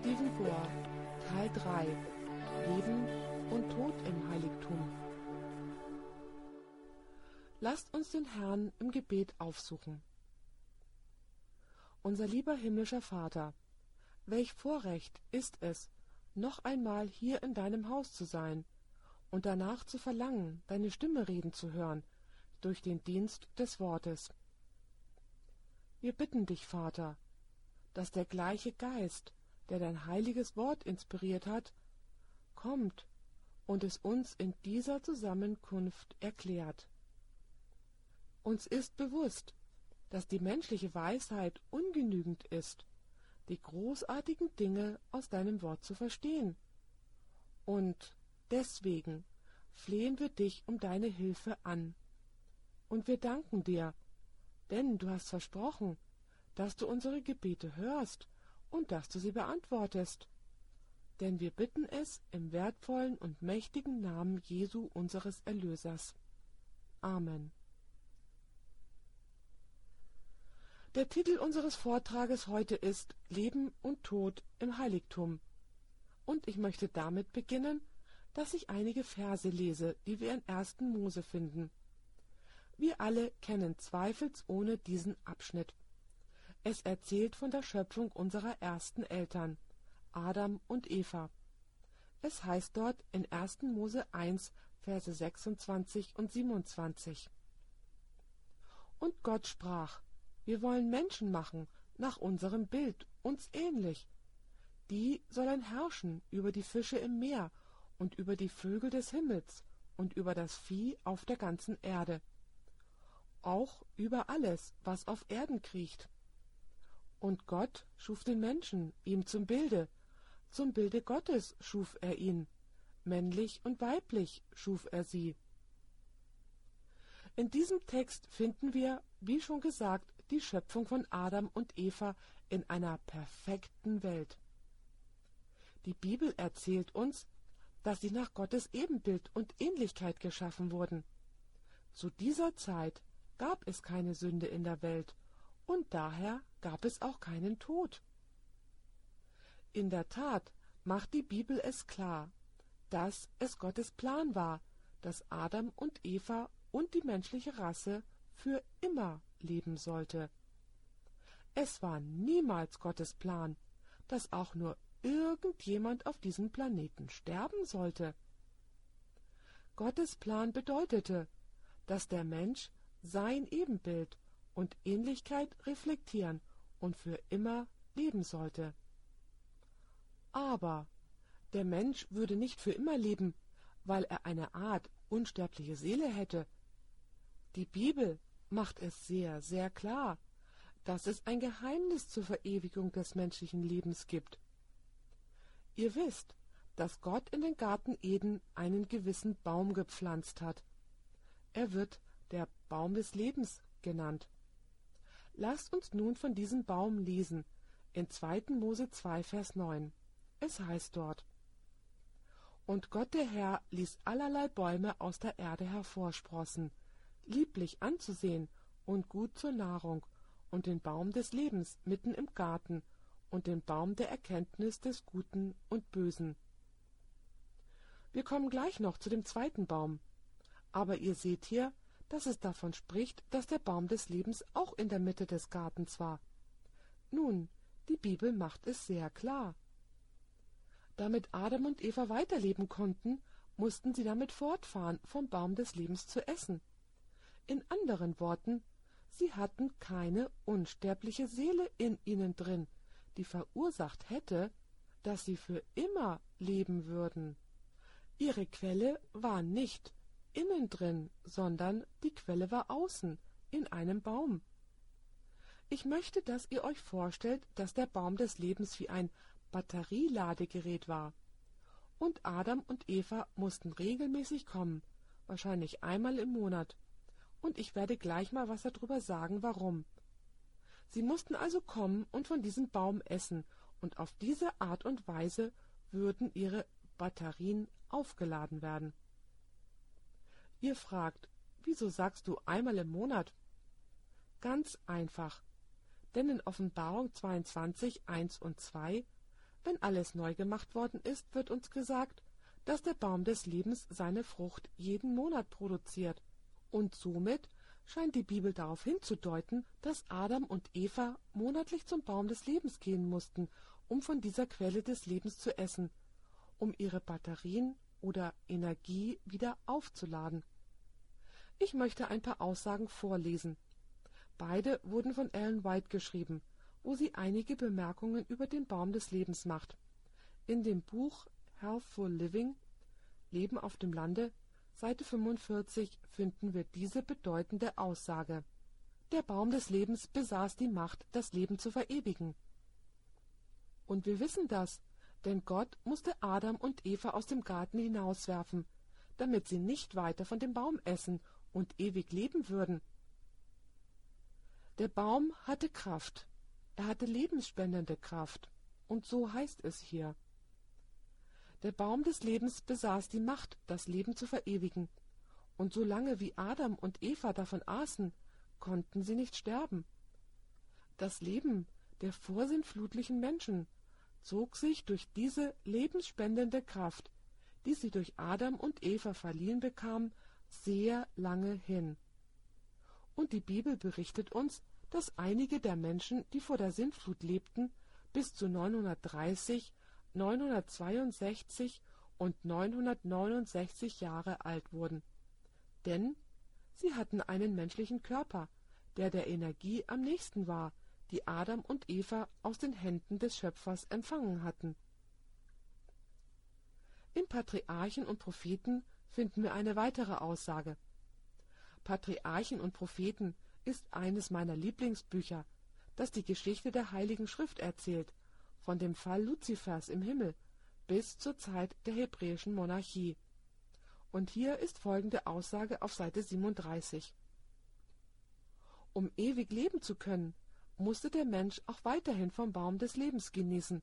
Stephen Gohr, Teil 3 Leben und Tod im Heiligtum. Lasst uns den Herrn im Gebet aufsuchen. Unser lieber himmlischer Vater, welch Vorrecht ist es, noch einmal hier in deinem Haus zu sein und danach zu verlangen, deine Stimme reden zu hören durch den Dienst des Wortes. Wir bitten dich, Vater, dass der gleiche Geist, der dein heiliges Wort inspiriert hat, kommt und es uns in dieser Zusammenkunft erklärt. Uns ist bewusst, dass die menschliche Weisheit ungenügend ist, die großartigen Dinge aus deinem Wort zu verstehen. Und deswegen flehen wir dich um deine Hilfe an. Und wir danken dir, denn du hast versprochen, dass du unsere Gebete hörst und dass du sie beantwortest. Denn wir bitten es im wertvollen und mächtigen Namen Jesu unseres Erlösers. Amen. Der Titel unseres Vortrages heute ist Leben und Tod im Heiligtum. Und ich möchte damit beginnen, dass ich einige Verse lese, die wir in 1. Mose finden. Wir alle kennen zweifelsohne diesen Abschnitt. Es erzählt von der Schöpfung unserer ersten Eltern, Adam und Eva. Es heißt dort in 1. Mose 1, Verse 26 und 27. Und Gott sprach, wir wollen Menschen machen, nach unserem Bild, uns ähnlich. Die sollen herrschen über die Fische im Meer und über die Vögel des Himmels und über das Vieh auf der ganzen Erde. Auch über alles, was auf Erden kriecht. Und Gott schuf den Menschen ihm zum Bilde, zum Bilde Gottes schuf er ihn, männlich und weiblich schuf er sie. In diesem Text finden wir, wie schon gesagt, die Schöpfung von Adam und Eva in einer perfekten Welt. Die Bibel erzählt uns, dass sie nach Gottes Ebenbild und Ähnlichkeit geschaffen wurden. Zu dieser Zeit gab es keine Sünde in der Welt und daher gab es auch keinen Tod. In der Tat macht die Bibel es klar, dass es Gottes Plan war, dass Adam und Eva und die menschliche Rasse für immer leben sollte. Es war niemals Gottes Plan, dass auch nur irgendjemand auf diesem Planeten sterben sollte. Gottes Plan bedeutete, dass der Mensch sein Ebenbild und Ähnlichkeit reflektieren und für immer leben sollte. Aber der Mensch würde nicht für immer leben, weil er eine Art unsterbliche Seele hätte. Die Bibel macht es sehr, sehr klar, dass es ein Geheimnis zur Verewigung des menschlichen Lebens gibt. Ihr wisst, dass Gott in den Garten Eden einen gewissen Baum gepflanzt hat. Er wird der Baum des Lebens genannt. Lasst uns nun von diesem Baum lesen, in 2. Mose 2, Vers 9. Es heißt dort, Und Gott der Herr ließ allerlei Bäume aus der Erde hervorsprossen, lieblich anzusehen und gut zur Nahrung, und den Baum des Lebens mitten im Garten, und den Baum der Erkenntnis des Guten und Bösen. Wir kommen gleich noch zu dem zweiten Baum. Aber ihr seht hier, dass es davon spricht, dass der Baum des Lebens auch in der Mitte des Gartens war. Nun, die Bibel macht es sehr klar. Damit Adam und Eva weiterleben konnten, mussten sie damit fortfahren, vom Baum des Lebens zu essen. In anderen Worten, sie hatten keine unsterbliche Seele in ihnen drin, die verursacht hätte, dass sie für immer leben würden. Ihre Quelle war nicht innen drin, sondern die Quelle war außen, in einem Baum. Ich möchte, dass ihr euch vorstellt, dass der Baum des Lebens wie ein Batterieladegerät war. Und Adam und Eva mussten regelmäßig kommen, wahrscheinlich einmal im Monat. Und ich werde gleich mal was darüber sagen, warum. Sie mussten also kommen und von diesem Baum essen, und auf diese Art und Weise würden ihre Batterien aufgeladen werden. Ihr fragt, wieso sagst du einmal im Monat? Ganz einfach. Denn in Offenbarung 22, 1 und 2 Wenn alles neu gemacht worden ist, wird uns gesagt, dass der Baum des Lebens seine Frucht jeden Monat produziert. Und somit scheint die Bibel darauf hinzudeuten, dass Adam und Eva monatlich zum Baum des Lebens gehen mussten, um von dieser Quelle des Lebens zu essen, um ihre Batterien oder Energie wieder aufzuladen. Ich möchte ein paar Aussagen vorlesen. Beide wurden von Ellen White geschrieben, wo sie einige Bemerkungen über den Baum des Lebens macht. In dem Buch Healthful Living Leben auf dem Lande, Seite 45, finden wir diese bedeutende Aussage. Der Baum des Lebens besaß die Macht, das Leben zu verewigen. Und wir wissen das, denn Gott musste Adam und Eva aus dem Garten hinauswerfen, damit sie nicht weiter von dem Baum essen und ewig leben würden. Der Baum hatte Kraft, er hatte lebensspendende Kraft, und so heißt es hier. Der Baum des Lebens besaß die Macht, das Leben zu verewigen, und so lange wie Adam und Eva davon aßen, konnten sie nicht sterben. Das Leben der vorsinnflutlichen Menschen zog sich durch diese lebensspendende Kraft, die sie durch Adam und Eva verliehen bekamen, sehr lange hin. Und die Bibel berichtet uns, dass einige der Menschen, die vor der Sintflut lebten, bis zu 930, 962 und 969 Jahre alt wurden. Denn sie hatten einen menschlichen Körper, der der Energie am nächsten war, die Adam und Eva aus den Händen des Schöpfers empfangen hatten. In Patriarchen und Propheten finden wir eine weitere Aussage. Patriarchen und Propheten ist eines meiner Lieblingsbücher, das die Geschichte der Heiligen Schrift erzählt, von dem Fall Luzifers im Himmel bis zur Zeit der hebräischen Monarchie. Und hier ist folgende Aussage auf Seite 37. Um ewig leben zu können, musste der Mensch auch weiterhin vom Baum des Lebens genießen.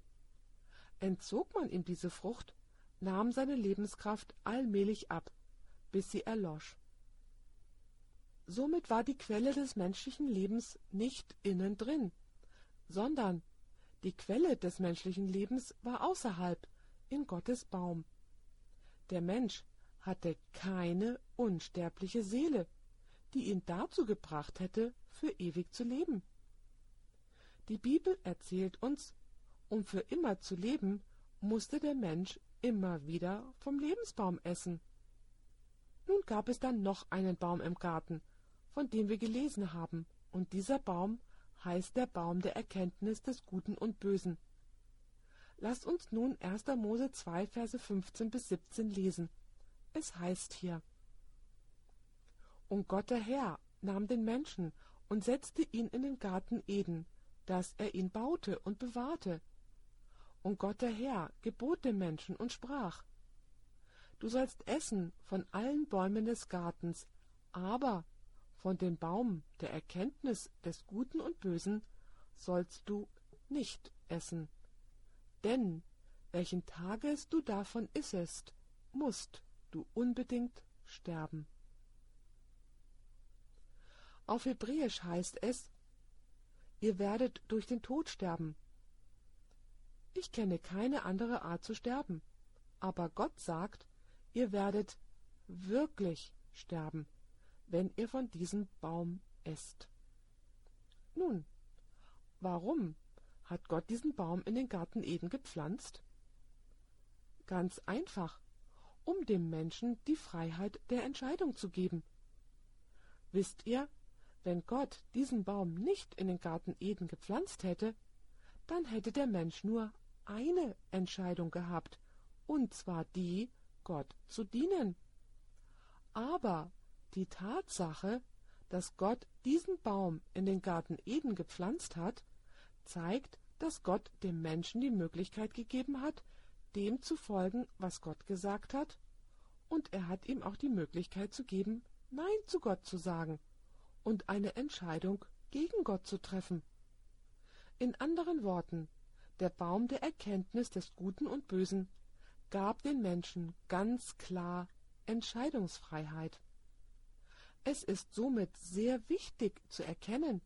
Entzog man ihm diese Frucht, nahm seine Lebenskraft allmählich ab, bis sie erlosch. Somit war die Quelle des menschlichen Lebens nicht innen drin, sondern die Quelle des menschlichen Lebens war außerhalb, in Gottes Baum. Der Mensch hatte keine unsterbliche Seele, die ihn dazu gebracht hätte, für ewig zu leben. Die Bibel erzählt uns, um für immer zu leben, musste der Mensch immer wieder vom Lebensbaum essen. Nun gab es dann noch einen Baum im Garten, von dem wir gelesen haben, und dieser Baum heißt der Baum der Erkenntnis des Guten und Bösen. Lasst uns nun 1. Mose 2, Verse 15 bis 17 lesen. Es heißt hier: Und Gott der Herr nahm den Menschen und setzte ihn in den Garten Eden, dass er ihn baute und bewahrte. Und Gott der Herr gebot dem Menschen und sprach: Du sollst essen von allen Bäumen des Gartens, aber von dem Baum der Erkenntnis des Guten und Bösen sollst du nicht essen. Denn welchen Tages du davon issest, musst du unbedingt sterben. Auf Hebräisch heißt es, ihr werdet durch den Tod sterben. Ich kenne keine andere Art zu sterben, aber Gott sagt, ihr werdet wirklich sterben wenn ihr von diesem Baum esst. Nun, warum hat Gott diesen Baum in den Garten Eden gepflanzt? Ganz einfach, um dem Menschen die Freiheit der Entscheidung zu geben. Wisst ihr, wenn Gott diesen Baum nicht in den Garten Eden gepflanzt hätte, dann hätte der Mensch nur eine Entscheidung gehabt, und zwar die, Gott zu dienen. Aber die Tatsache, dass Gott diesen Baum in den Garten Eden gepflanzt hat, zeigt, dass Gott dem Menschen die Möglichkeit gegeben hat, dem zu folgen, was Gott gesagt hat, und er hat ihm auch die Möglichkeit zu geben, Nein zu Gott zu sagen und eine Entscheidung gegen Gott zu treffen. In anderen Worten, der Baum der Erkenntnis des Guten und Bösen gab den Menschen ganz klar Entscheidungsfreiheit. Es ist somit sehr wichtig zu erkennen,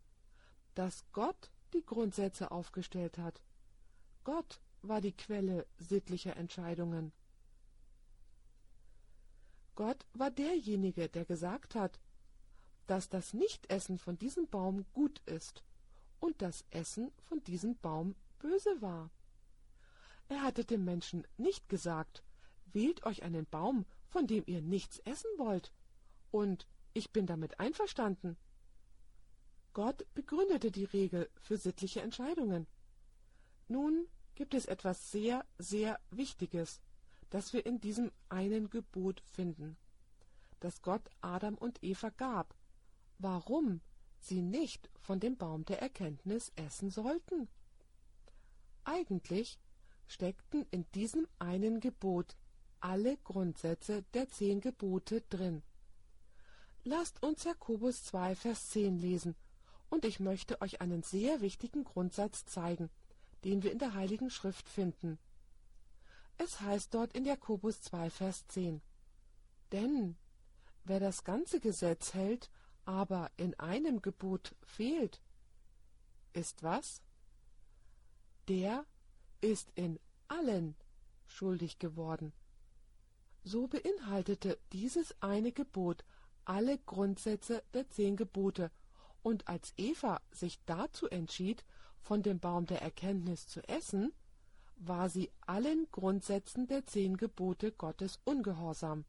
dass Gott die Grundsätze aufgestellt hat. Gott war die Quelle sittlicher Entscheidungen. Gott war derjenige, der gesagt hat, dass das Nichtessen von diesem Baum gut ist und das Essen von diesem Baum böse war. Er hatte dem Menschen nicht gesagt, wählt euch einen Baum, von dem ihr nichts essen wollt, und ich bin damit einverstanden. Gott begründete die Regel für sittliche Entscheidungen. Nun gibt es etwas sehr, sehr Wichtiges, das wir in diesem einen Gebot finden, das Gott Adam und Eva gab, warum sie nicht von dem Baum der Erkenntnis essen sollten. Eigentlich steckten in diesem einen Gebot alle Grundsätze der zehn Gebote drin. Lasst uns Jakobus 2, Vers 10 lesen, und ich möchte euch einen sehr wichtigen Grundsatz zeigen, den wir in der Heiligen Schrift finden. Es heißt dort in Jakobus 2, Vers 10, Denn wer das ganze Gesetz hält, aber in einem Gebot fehlt, ist was? Der ist in allen schuldig geworden. So beinhaltete dieses eine Gebot alle Grundsätze der zehn Gebote, und als Eva sich dazu entschied, von dem Baum der Erkenntnis zu essen, war sie allen Grundsätzen der zehn Gebote Gottes ungehorsam.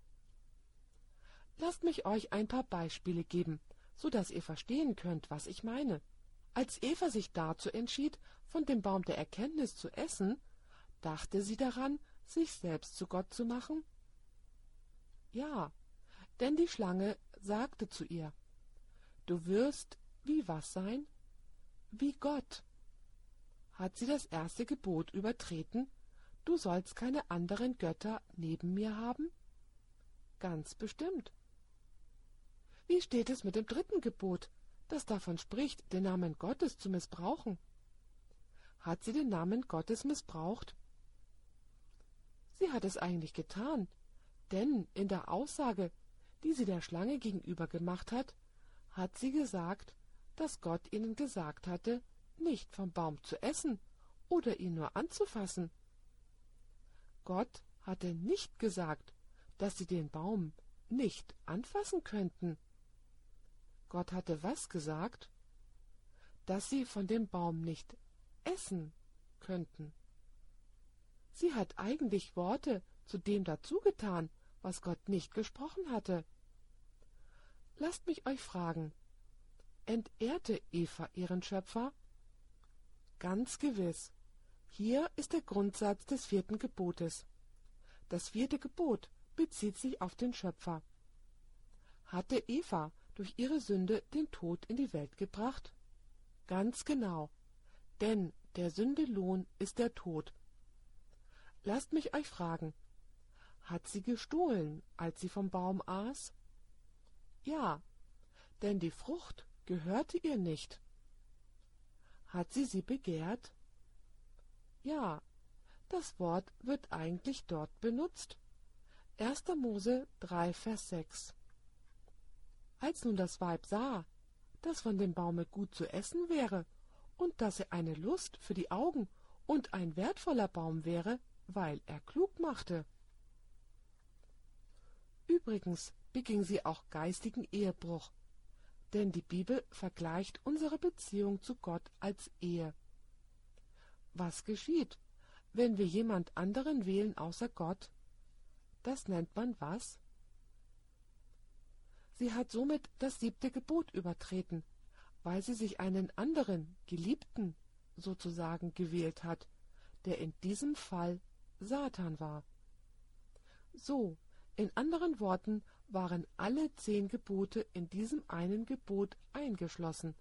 Lasst mich euch ein paar Beispiele geben, so dass ihr verstehen könnt, was ich meine. Als Eva sich dazu entschied, von dem Baum der Erkenntnis zu essen, dachte sie daran, sich selbst zu Gott zu machen? Ja, denn die Schlange sagte zu ihr, Du wirst wie was sein? Wie Gott. Hat sie das erste Gebot übertreten? Du sollst keine anderen Götter neben mir haben? Ganz bestimmt. Wie steht es mit dem dritten Gebot, das davon spricht, den Namen Gottes zu missbrauchen? Hat sie den Namen Gottes missbraucht? Sie hat es eigentlich getan, denn in der Aussage, die sie der Schlange gegenüber gemacht hat, hat sie gesagt, dass Gott ihnen gesagt hatte, nicht vom Baum zu essen oder ihn nur anzufassen. Gott hatte nicht gesagt, dass sie den Baum nicht anfassen könnten. Gott hatte was gesagt? Dass sie von dem Baum nicht essen könnten. Sie hat eigentlich Worte zu dem dazugetan, was Gott nicht gesprochen hatte. Lasst mich euch fragen, entehrte Eva ihren Schöpfer? Ganz gewiss. Hier ist der Grundsatz des vierten Gebotes. Das vierte Gebot bezieht sich auf den Schöpfer. Hatte Eva durch ihre Sünde den Tod in die Welt gebracht? Ganz genau, denn der Sünde Lohn ist der Tod. Lasst mich euch fragen, hat sie gestohlen, als sie vom Baum aß? Ja, denn die Frucht gehörte ihr nicht. Hat sie sie begehrt? Ja, das Wort wird eigentlich dort benutzt. 1. Mose 3, Vers 6. Als nun das Weib sah, dass von dem Baume gut zu essen wäre und dass er eine Lust für die Augen und ein wertvoller Baum wäre, weil er klug machte. Übrigens beging sie auch geistigen Ehebruch, denn die Bibel vergleicht unsere Beziehung zu Gott als Ehe. Was geschieht, wenn wir jemand anderen wählen außer Gott? Das nennt man was? Sie hat somit das siebte Gebot übertreten, weil sie sich einen anderen, Geliebten, sozusagen gewählt hat, der in diesem Fall Satan war. So, in anderen Worten waren alle zehn Gebote in diesem einen Gebot eingeschlossen.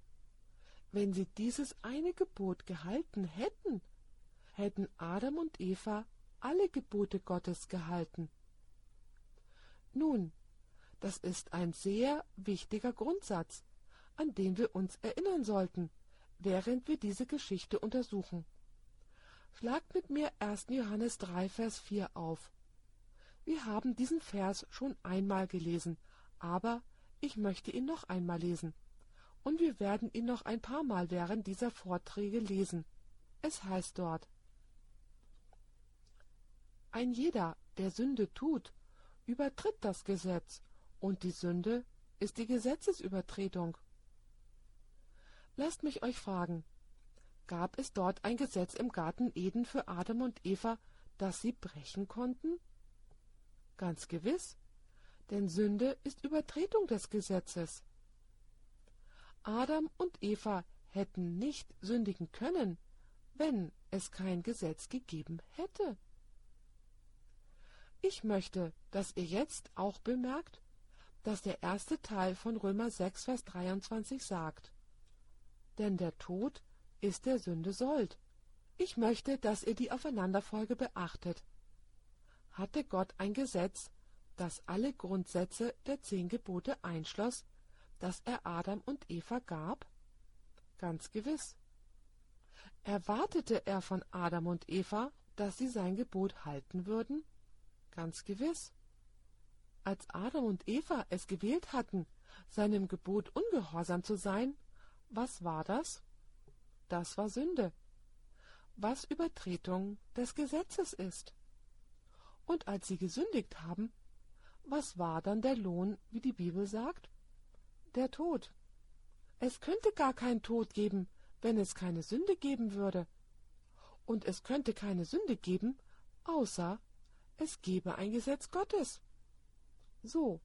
Wenn sie dieses eine Gebot gehalten hätten, hätten Adam und Eva alle Gebote Gottes gehalten. Nun, das ist ein sehr wichtiger Grundsatz, an den wir uns erinnern sollten, während wir diese Geschichte untersuchen. Schlagt mit mir 1. Johannes 3, Vers 4 auf. Wir haben diesen Vers schon einmal gelesen, aber ich möchte ihn noch einmal lesen. Und wir werden ihn noch ein paar Mal während dieser Vorträge lesen. Es heißt dort Ein jeder, der Sünde tut, übertritt das Gesetz, und die Sünde ist die Gesetzesübertretung. Lasst mich euch fragen, gab es dort ein Gesetz im Garten Eden für Adam und Eva, das sie brechen konnten? Ganz gewiss, denn Sünde ist Übertretung des Gesetzes. Adam und Eva hätten nicht sündigen können, wenn es kein Gesetz gegeben hätte. Ich möchte, dass ihr jetzt auch bemerkt, dass der erste Teil von Römer 6, Vers 23 sagt, denn der Tod ist der Sünde Sold. Ich möchte, dass ihr die Aufeinanderfolge beachtet. Hatte Gott ein Gesetz, das alle Grundsätze der zehn Gebote einschloss, das er Adam und Eva gab? Ganz gewiss. Erwartete er von Adam und Eva, dass sie sein Gebot halten würden? Ganz gewiss. Als Adam und Eva es gewählt hatten, seinem Gebot ungehorsam zu sein, was war das? Das war Sünde, was Übertretung des Gesetzes ist. Und als sie gesündigt haben, was war dann der Lohn, wie die Bibel sagt? Der Tod. Es könnte gar keinen Tod geben, wenn es keine Sünde geben würde. Und es könnte keine Sünde geben, außer es gebe ein Gesetz Gottes. So,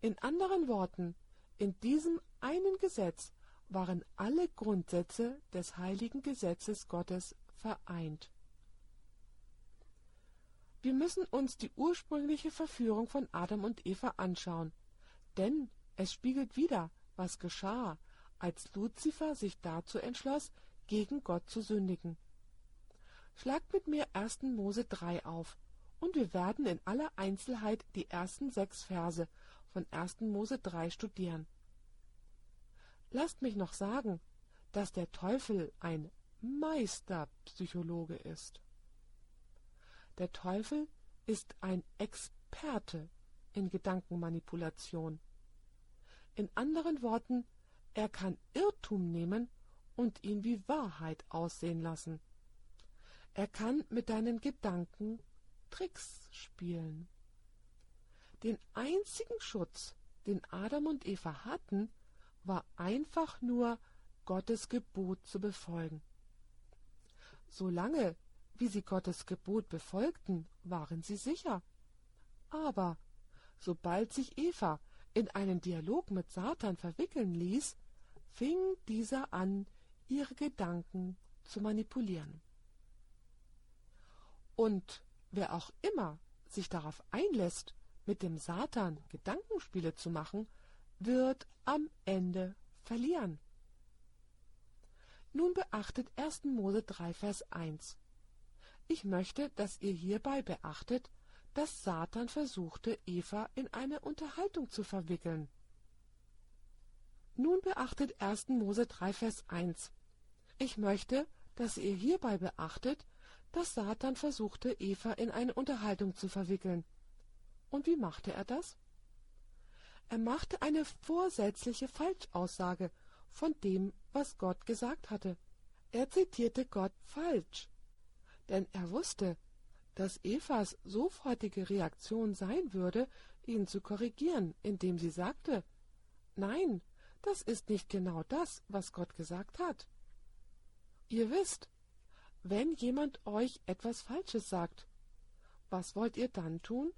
in anderen Worten, in diesem einen Gesetz waren alle Grundsätze des heiligen Gesetzes Gottes vereint. Wir müssen uns die ursprüngliche Verführung von Adam und Eva anschauen, denn es spiegelt wider, was geschah, als Luzifer sich dazu entschloss, gegen Gott zu sündigen. Schlagt mit mir 1. Mose 3 auf, und wir werden in aller Einzelheit die ersten sechs Verse von 1. Mose 3 studieren. Lasst mich noch sagen, dass der Teufel ein Meisterpsychologe ist. Der Teufel ist ein Experte in Gedankenmanipulation. In anderen Worten, er kann Irrtum nehmen und ihn wie Wahrheit aussehen lassen. Er kann mit deinen Gedanken Tricks spielen. Den einzigen Schutz, den Adam und Eva hatten, war einfach nur Gottes Gebot zu befolgen. Solange wie sie Gottes Gebot befolgten, waren sie sicher. Aber sobald sich Eva in einen Dialog mit Satan verwickeln ließ, fing dieser an, ihre Gedanken zu manipulieren. Und wer auch immer sich darauf einlässt, mit dem Satan Gedankenspiele zu machen, wird am Ende verlieren. Nun beachtet 1. Mose 3, Vers 1. Ich möchte, dass ihr hierbei beachtet, dass Satan versuchte, Eva in eine Unterhaltung zu verwickeln. Nun beachtet 1. Mose 3, Vers 1. Ich möchte, dass ihr hierbei beachtet, dass Satan versuchte, Eva in eine Unterhaltung zu verwickeln. Und wie machte er das? Er machte eine vorsätzliche Falschaussage von dem, was Gott gesagt hatte. Er zitierte Gott falsch, denn er wusste, dass Evas sofortige Reaktion sein würde, ihn zu korrigieren, indem sie sagte Nein, das ist nicht genau das, was Gott gesagt hat. Ihr wisst, wenn jemand euch etwas Falsches sagt, was wollt ihr dann tun?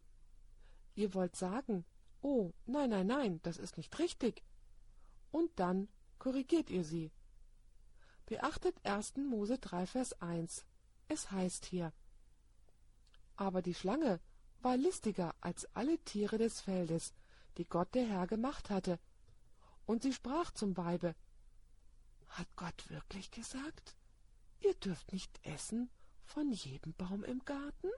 Ihr wollt sagen, oh, nein, nein, nein, das ist nicht richtig. Und dann korrigiert ihr sie. Beachtet 1. Mose 3, Vers 1. Es heißt hier, aber die Schlange war listiger als alle Tiere des Feldes, die Gott der Herr gemacht hatte. Und sie sprach zum Weibe, Hat Gott wirklich gesagt, ihr dürft nicht essen von jedem Baum im Garten?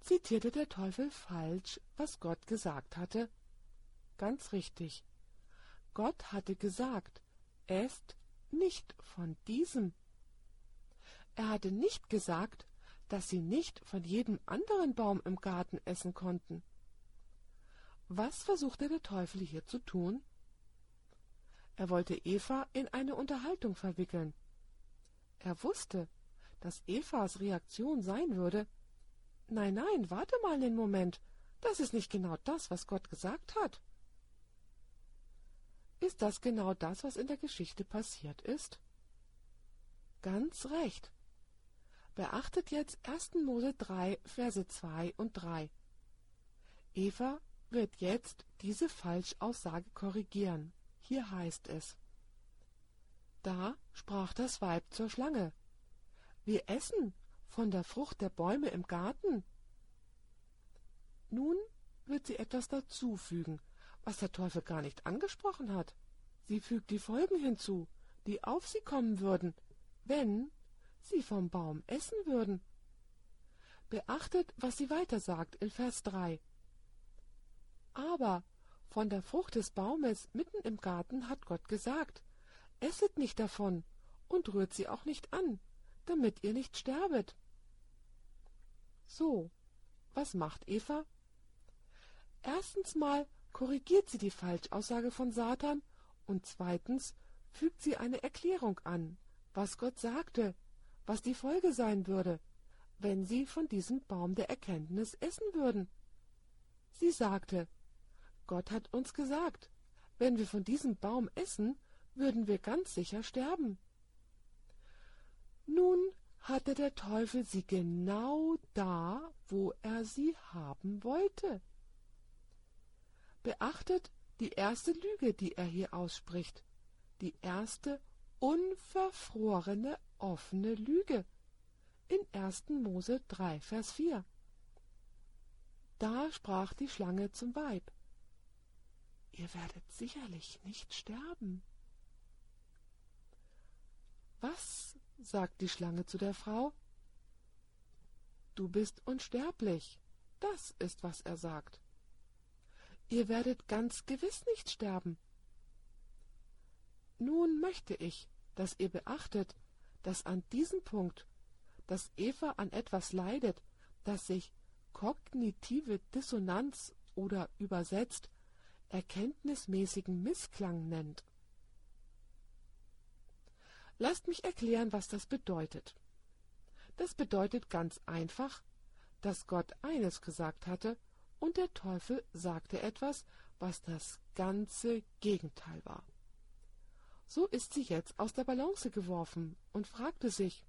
Zitierte der Teufel falsch, was Gott gesagt hatte? Ganz richtig. Gott hatte gesagt, esst nicht von diesem. Er hatte nicht gesagt, dass sie nicht von jedem anderen Baum im Garten essen konnten. Was versuchte der Teufel hier zu tun? Er wollte Eva in eine Unterhaltung verwickeln. Er wusste, dass Evas Reaktion sein würde Nein, nein, warte mal einen Moment. Das ist nicht genau das, was Gott gesagt hat. Ist das genau das, was in der Geschichte passiert ist? Ganz recht. Beachtet jetzt 1. Mose 3, Verse 2 und 3. Eva wird jetzt diese Falschaussage korrigieren. Hier heißt es. Da sprach das Weib zur Schlange. Wir essen von der Frucht der Bäume im Garten. Nun wird sie etwas dazufügen, was der Teufel gar nicht angesprochen hat. Sie fügt die Folgen hinzu, die auf sie kommen würden, wenn sie vom Baum essen würden. Beachtet, was sie weiter sagt in Vers 3. Aber von der Frucht des Baumes mitten im Garten hat Gott gesagt, esset nicht davon und rührt sie auch nicht an, damit ihr nicht sterbet. So, was macht Eva? Erstens mal korrigiert sie die Falschaussage von Satan und zweitens fügt sie eine Erklärung an, was Gott sagte, was die Folge sein würde, wenn sie von diesem Baum der Erkenntnis essen würden. Sie sagte, Gott hat uns gesagt, wenn wir von diesem Baum essen, würden wir ganz sicher sterben. Nun hatte der Teufel sie genau da, wo er sie haben wollte. Beachtet die erste Lüge, die er hier ausspricht, die erste unverfrorene offene Lüge in 1. Mose 3, Vers 4. Da sprach die Schlange zum Weib, Ihr werdet sicherlich nicht sterben. Was sagt die Schlange zu der Frau. Du bist unsterblich. Das ist, was er sagt. Ihr werdet ganz gewiss nicht sterben. Nun möchte ich, dass ihr beachtet, dass an diesem Punkt, dass Eva an etwas leidet, das sich kognitive Dissonanz oder übersetzt erkenntnismäßigen Missklang nennt. Lasst mich erklären, was das bedeutet. Das bedeutet ganz einfach, dass Gott eines gesagt hatte und der Teufel sagte etwas, was das ganze Gegenteil war. So ist sie jetzt aus der Balance geworfen und fragte sich,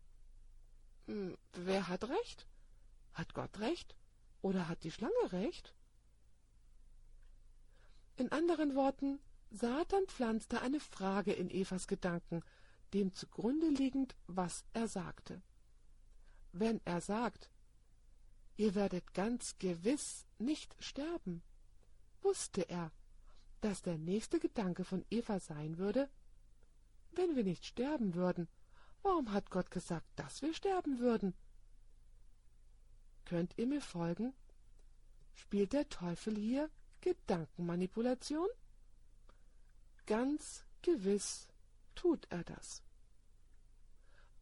hm, wer hat recht? Hat Gott recht? Oder hat die Schlange recht? In anderen Worten, Satan pflanzte eine Frage in Evas Gedanken, dem zugrunde liegend, was er sagte. Wenn er sagt, ihr werdet ganz gewiss nicht sterben, wusste er, dass der nächste Gedanke von Eva sein würde, wenn wir nicht sterben würden, warum hat Gott gesagt, dass wir sterben würden? Könnt ihr mir folgen? Spielt der Teufel hier Gedankenmanipulation? Ganz gewiss tut er das.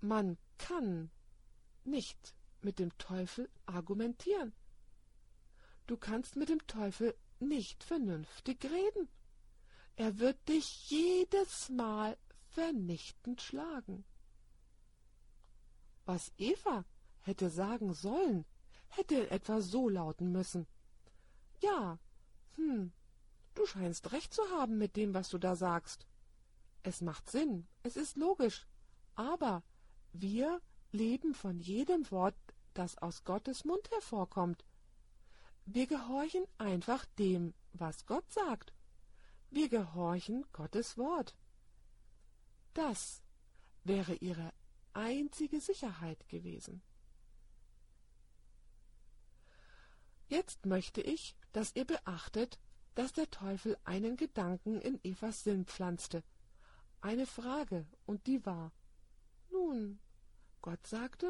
Man kann nicht mit dem Teufel argumentieren. Du kannst mit dem Teufel nicht vernünftig reden. Er wird dich jedes Mal vernichtend schlagen. Was Eva hätte sagen sollen, hätte etwa so lauten müssen. Ja, hm, du scheinst recht zu haben mit dem, was du da sagst. Es macht Sinn, es ist logisch, aber wir leben von jedem Wort, das aus Gottes Mund hervorkommt. Wir gehorchen einfach dem, was Gott sagt. Wir gehorchen Gottes Wort. Das wäre ihre einzige Sicherheit gewesen. Jetzt möchte ich, dass ihr beachtet, dass der Teufel einen Gedanken in Evas Sinn pflanzte, eine Frage, und die war Nun, Gott sagte,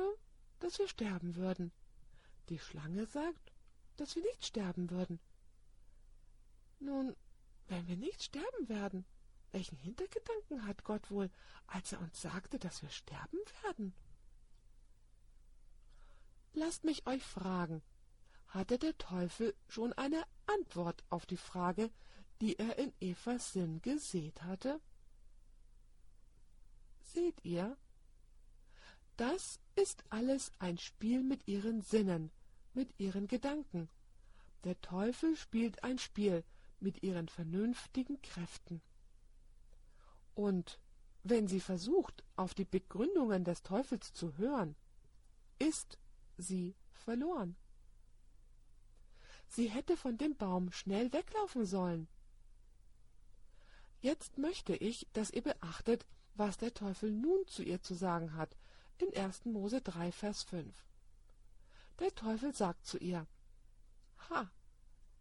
dass wir sterben würden. Die Schlange sagt, dass wir nicht sterben würden. Nun, wenn wir nicht sterben werden, welchen Hintergedanken hat Gott wohl, als er uns sagte, dass wir sterben werden? Lasst mich euch fragen, hatte der Teufel schon eine Antwort auf die Frage, die er in Evas Sinn gesät hatte? Seht ihr, das ist alles ein Spiel mit ihren Sinnen, mit ihren Gedanken. Der Teufel spielt ein Spiel mit ihren vernünftigen Kräften. Und wenn sie versucht, auf die Begründungen des Teufels zu hören, ist sie verloren. Sie hätte von dem Baum schnell weglaufen sollen. Jetzt möchte ich, dass ihr beachtet, was der Teufel nun zu ihr zu sagen hat, in 1. Mose 3, Vers 5. Der Teufel sagt zu ihr, Ha,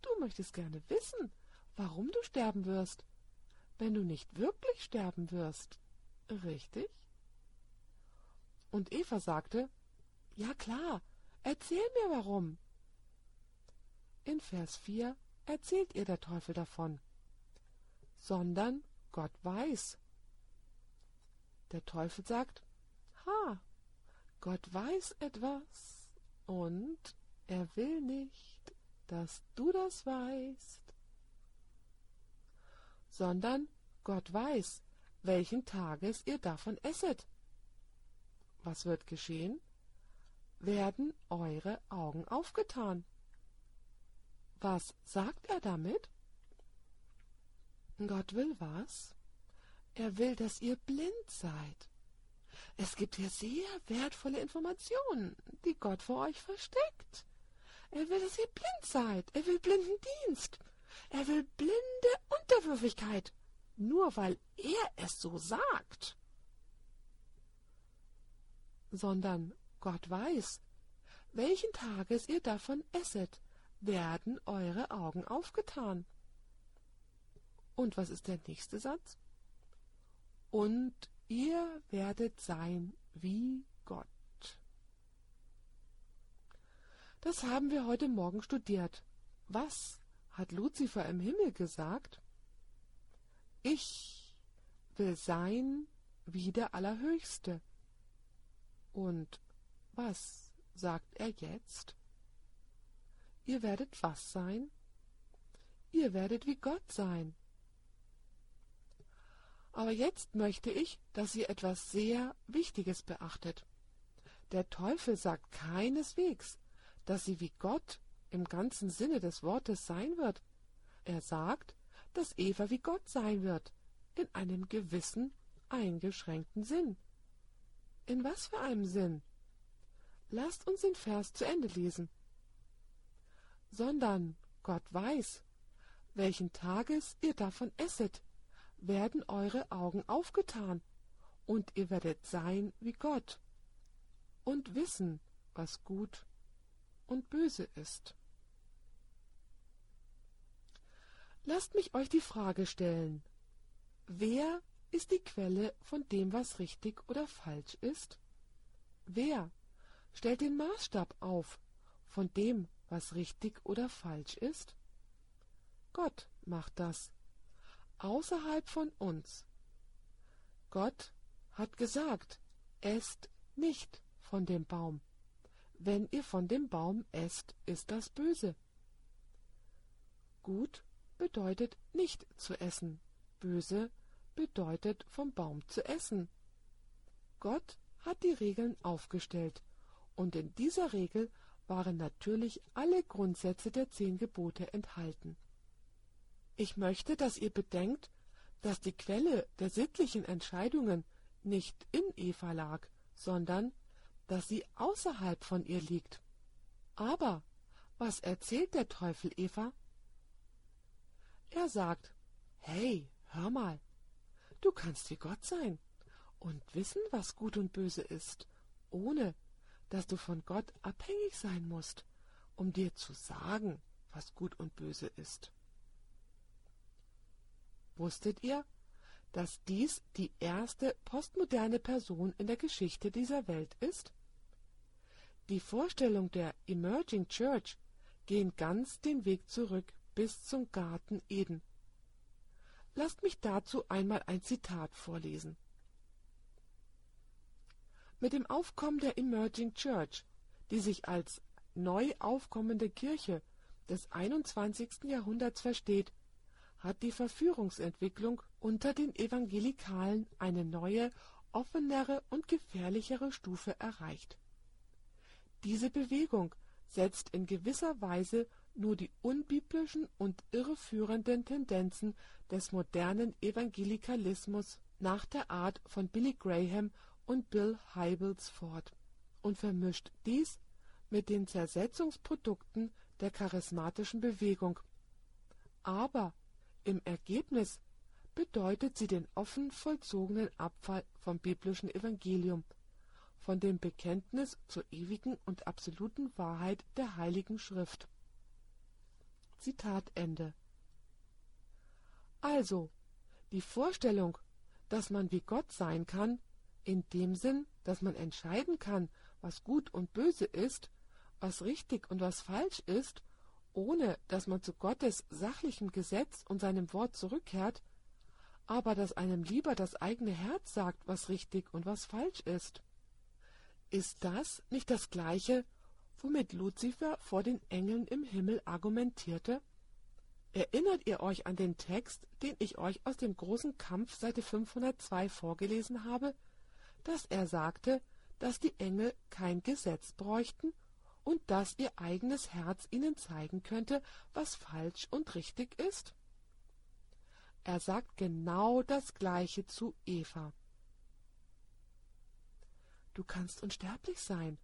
du möchtest gerne wissen, warum du sterben wirst, wenn du nicht wirklich sterben wirst. Richtig? Und Eva sagte, Ja klar, erzähl mir warum. In Vers 4 erzählt ihr der Teufel davon, sondern Gott weiß. Der Teufel sagt, Ha, Gott weiß etwas und er will nicht, dass du das weißt, sondern Gott weiß, welchen Tages ihr davon esset. Was wird geschehen? Werden eure Augen aufgetan. Was sagt er damit? Gott will was? Er will, dass ihr blind seid. Es gibt hier sehr wertvolle Informationen, die Gott vor euch versteckt. Er will, dass ihr blind seid. Er will blinden Dienst. Er will blinde Unterwürfigkeit, nur weil er es so sagt. Sondern Gott weiß, welchen Tages ihr davon esset, werden eure Augen aufgetan. Und was ist der nächste Satz? Und ihr werdet sein wie Gott. Das haben wir heute Morgen studiert. Was hat Luzifer im Himmel gesagt? Ich will sein wie der Allerhöchste. Und was sagt er jetzt? Ihr werdet was sein? Ihr werdet wie Gott sein. Aber jetzt möchte ich, dass ihr etwas sehr Wichtiges beachtet. Der Teufel sagt keineswegs, dass sie wie Gott im ganzen Sinne des Wortes sein wird. Er sagt, dass Eva wie Gott sein wird, in einem gewissen, eingeschränkten Sinn. In was für einem Sinn? Lasst uns den Vers zu Ende lesen sondern Gott weiß, welchen Tages ihr davon esset, werden eure Augen aufgetan, und ihr werdet sein wie Gott und wissen, was gut und böse ist. Lasst mich euch die Frage stellen, wer ist die Quelle von dem, was richtig oder falsch ist? Wer stellt den Maßstab auf von dem, was richtig oder falsch ist? Gott macht das, außerhalb von uns. Gott hat gesagt, esst nicht von dem Baum. Wenn ihr von dem Baum esst, ist das böse. Gut bedeutet nicht zu essen, böse bedeutet vom Baum zu essen. Gott hat die Regeln aufgestellt, und in dieser Regel waren natürlich alle Grundsätze der zehn Gebote enthalten. Ich möchte, dass ihr bedenkt, dass die Quelle der sittlichen Entscheidungen nicht in Eva lag, sondern dass sie außerhalb von ihr liegt. Aber was erzählt der Teufel Eva? Er sagt, Hey, hör mal, du kannst wie Gott sein und wissen, was gut und böse ist, ohne dass du von Gott abhängig sein musst, um dir zu sagen, was gut und böse ist. Wusstet ihr, dass dies die erste postmoderne Person in der Geschichte dieser Welt ist? Die Vorstellung der Emerging Church gehen ganz den Weg zurück bis zum Garten Eden. Lasst mich dazu einmal ein Zitat vorlesen. Mit dem Aufkommen der Emerging Church, die sich als neu aufkommende Kirche des 21. Jahrhunderts versteht, hat die Verführungsentwicklung unter den Evangelikalen eine neue, offenere und gefährlichere Stufe erreicht. Diese Bewegung setzt in gewisser Weise nur die unbiblischen und irreführenden Tendenzen des modernen Evangelikalismus nach der Art von Billy Graham und Bill Hybels fort und vermischt dies mit den Zersetzungsprodukten der charismatischen Bewegung. Aber im Ergebnis bedeutet sie den offen vollzogenen Abfall vom biblischen Evangelium, von dem Bekenntnis zur ewigen und absoluten Wahrheit der Heiligen Schrift. Zitat Ende. Also, die Vorstellung, dass man wie Gott sein kann, in dem Sinn, dass man entscheiden kann, was gut und böse ist, was richtig und was falsch ist, ohne dass man zu Gottes sachlichem Gesetz und seinem Wort zurückkehrt, aber dass einem lieber das eigene Herz sagt, was richtig und was falsch ist. Ist das nicht das gleiche, womit Luzifer vor den Engeln im Himmel argumentierte? Erinnert ihr euch an den Text, den ich euch aus dem großen Kampf Seite 502 vorgelesen habe, dass er sagte, dass die Engel kein Gesetz bräuchten und dass ihr eigenes Herz ihnen zeigen könnte, was falsch und richtig ist? Er sagt genau das Gleiche zu Eva. Du kannst unsterblich sein,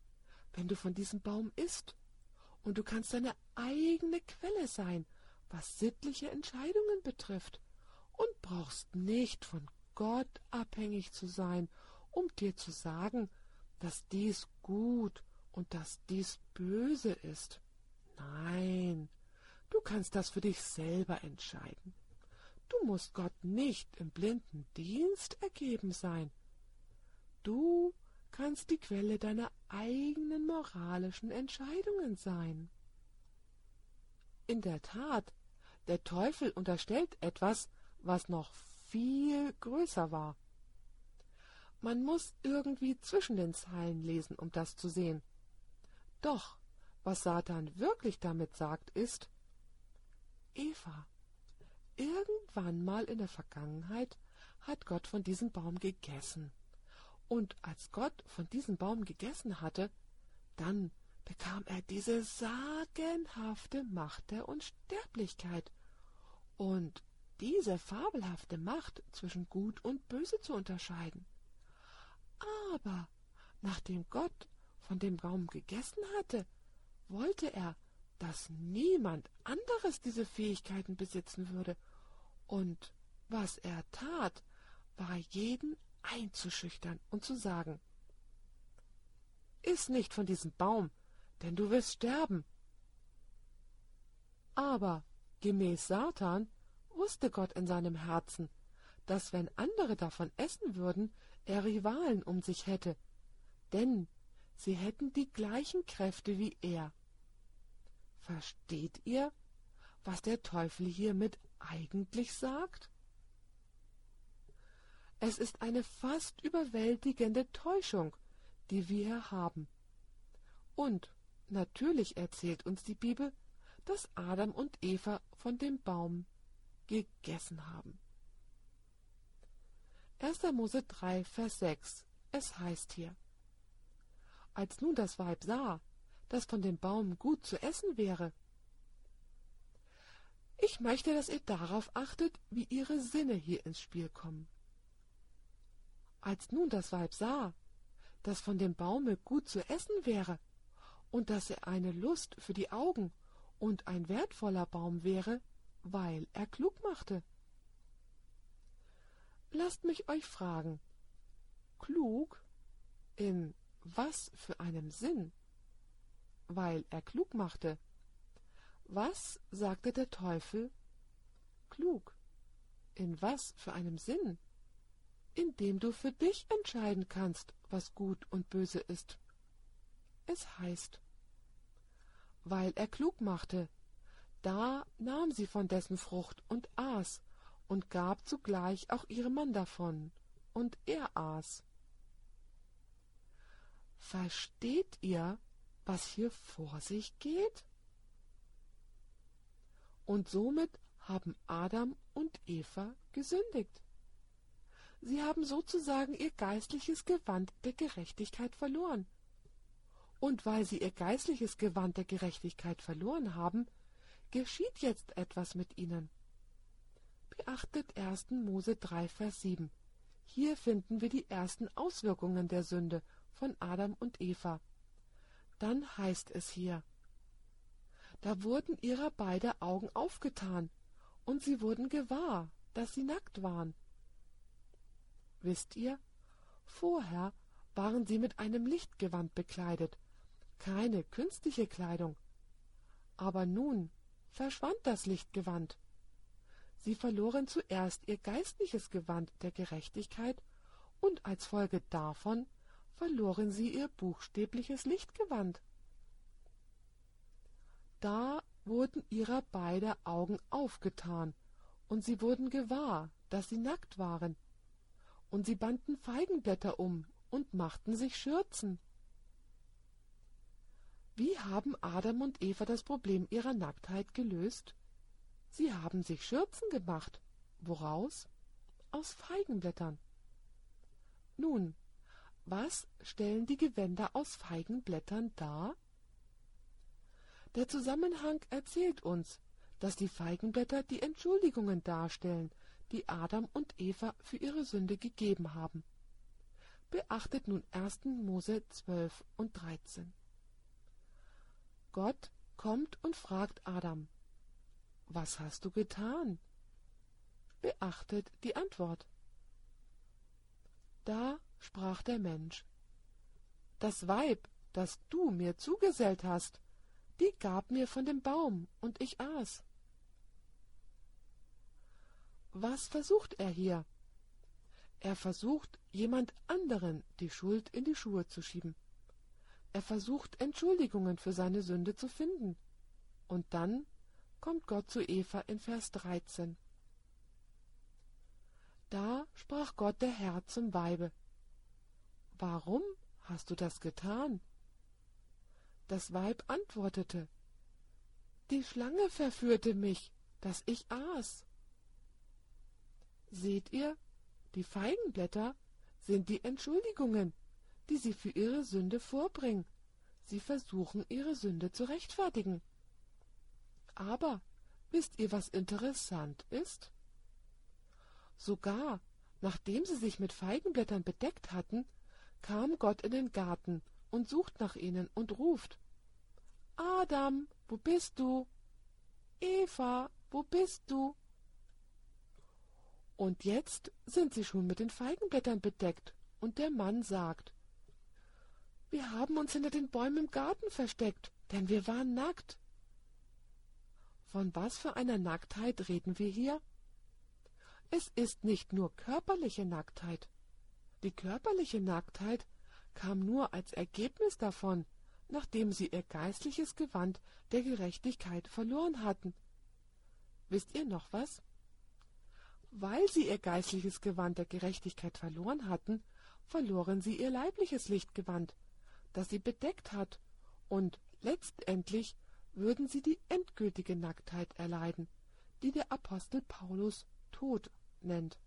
wenn du von diesem Baum isst, und du kannst deine eigene Quelle sein, was sittliche Entscheidungen betrifft, und brauchst nicht von Gott abhängig zu sein, um dir zu sagen, dass dies gut und dass dies böse ist. Nein, du kannst das für dich selber entscheiden. Du musst Gott nicht im blinden Dienst ergeben sein. Du kannst die Quelle deiner eigenen moralischen Entscheidungen sein. In der Tat, der Teufel unterstellt etwas, was noch viel größer war. Man muss irgendwie zwischen den Zeilen lesen, um das zu sehen. Doch, was Satan wirklich damit sagt, ist Eva, irgendwann mal in der Vergangenheit hat Gott von diesem Baum gegessen. Und als Gott von diesem Baum gegessen hatte, dann bekam er diese sagenhafte Macht der Unsterblichkeit und diese fabelhafte Macht zwischen Gut und Böse zu unterscheiden. Aber nachdem Gott von dem Baum gegessen hatte, wollte er, dass niemand anderes diese Fähigkeiten besitzen würde, und was er tat, war jeden einzuschüchtern und zu sagen Iss nicht von diesem Baum, denn du wirst sterben. Aber gemäß Satan wusste Gott in seinem Herzen, dass wenn andere davon essen würden, er Rivalen um sich hätte, denn sie hätten die gleichen Kräfte wie er. Versteht ihr, was der Teufel hiermit eigentlich sagt? Es ist eine fast überwältigende Täuschung, die wir hier haben. Und natürlich erzählt uns die Bibel, dass Adam und Eva von dem Baum gegessen haben. 1. Mose 3, Vers 6. Es heißt hier: Als nun das Weib sah, dass von dem Baum gut zu essen wäre. Ich möchte, dass ihr darauf achtet, wie ihre Sinne hier ins Spiel kommen. Als nun das Weib sah, dass von dem Baume gut zu essen wäre und dass er eine Lust für die Augen und ein wertvoller Baum wäre, weil er klug machte. Lasst mich euch fragen, klug in was für einem Sinn? Weil er klug machte. Was sagte der Teufel? Klug. In was für einem Sinn? Indem du für dich entscheiden kannst, was gut und böse ist. Es heißt, weil er klug machte, da nahm sie von dessen Frucht und aß und gab zugleich auch ihrem Mann davon, und er aß. Versteht ihr, was hier vor sich geht? Und somit haben Adam und Eva gesündigt. Sie haben sozusagen ihr geistliches Gewand der Gerechtigkeit verloren. Und weil sie ihr geistliches Gewand der Gerechtigkeit verloren haben, geschieht jetzt etwas mit ihnen. Beachtet 1. Mose 3, Vers 7. Hier finden wir die ersten Auswirkungen der Sünde von Adam und Eva. Dann heißt es hier, da wurden ihrer beide Augen aufgetan, und sie wurden gewahr, dass sie nackt waren. Wisst ihr, vorher waren sie mit einem Lichtgewand bekleidet, keine künstliche Kleidung. Aber nun verschwand das Lichtgewand. Sie verloren zuerst ihr geistliches Gewand der Gerechtigkeit, und als Folge davon verloren sie ihr buchstäbliches Lichtgewand. Da wurden ihrer beider Augen aufgetan, und sie wurden gewahr, dass sie nackt waren. Und sie banden Feigenblätter um und machten sich Schürzen. Wie haben Adam und Eva das Problem ihrer Nacktheit gelöst? Sie haben sich Schürzen gemacht. Woraus? Aus Feigenblättern. Nun, was stellen die Gewänder aus Feigenblättern dar? Der Zusammenhang erzählt uns, dass die Feigenblätter die Entschuldigungen darstellen, die Adam und Eva für ihre Sünde gegeben haben. Beachtet nun 1. Mose 12 und 13. Gott kommt und fragt Adam, was hast du getan? Beachtet die Antwort. Da sprach der Mensch, das Weib, das du mir zugesellt hast, die gab mir von dem Baum, und ich aß. Was versucht er hier? Er versucht, jemand anderen die Schuld in die Schuhe zu schieben. Er versucht, Entschuldigungen für seine Sünde zu finden. Und dann kommt Gott zu Eva in Vers 13. Da sprach Gott der Herr zum Weibe. Warum hast du das getan? Das Weib antwortete, Die Schlange verführte mich, dass ich aß. Seht ihr, die Feigenblätter sind die Entschuldigungen, die sie für ihre Sünde vorbringen. Sie versuchen, ihre Sünde zu rechtfertigen. Aber wisst ihr, was interessant ist? Sogar nachdem sie sich mit Feigenblättern bedeckt hatten, kam Gott in den Garten und sucht nach ihnen und ruft Adam, wo bist du? Eva, wo bist du? Und jetzt sind sie schon mit den Feigenblättern bedeckt, und der Mann sagt Wir haben uns hinter den Bäumen im Garten versteckt, denn wir waren nackt. Von was für einer Nacktheit reden wir hier? Es ist nicht nur körperliche Nacktheit. Die körperliche Nacktheit kam nur als Ergebnis davon, nachdem sie ihr geistliches Gewand der Gerechtigkeit verloren hatten. Wisst ihr noch was? Weil sie ihr geistliches Gewand der Gerechtigkeit verloren hatten, verloren sie ihr leibliches Lichtgewand, das sie bedeckt hat, und letztendlich würden sie die endgültige Nacktheit erleiden, die der Apostel Paulus Tod nennt.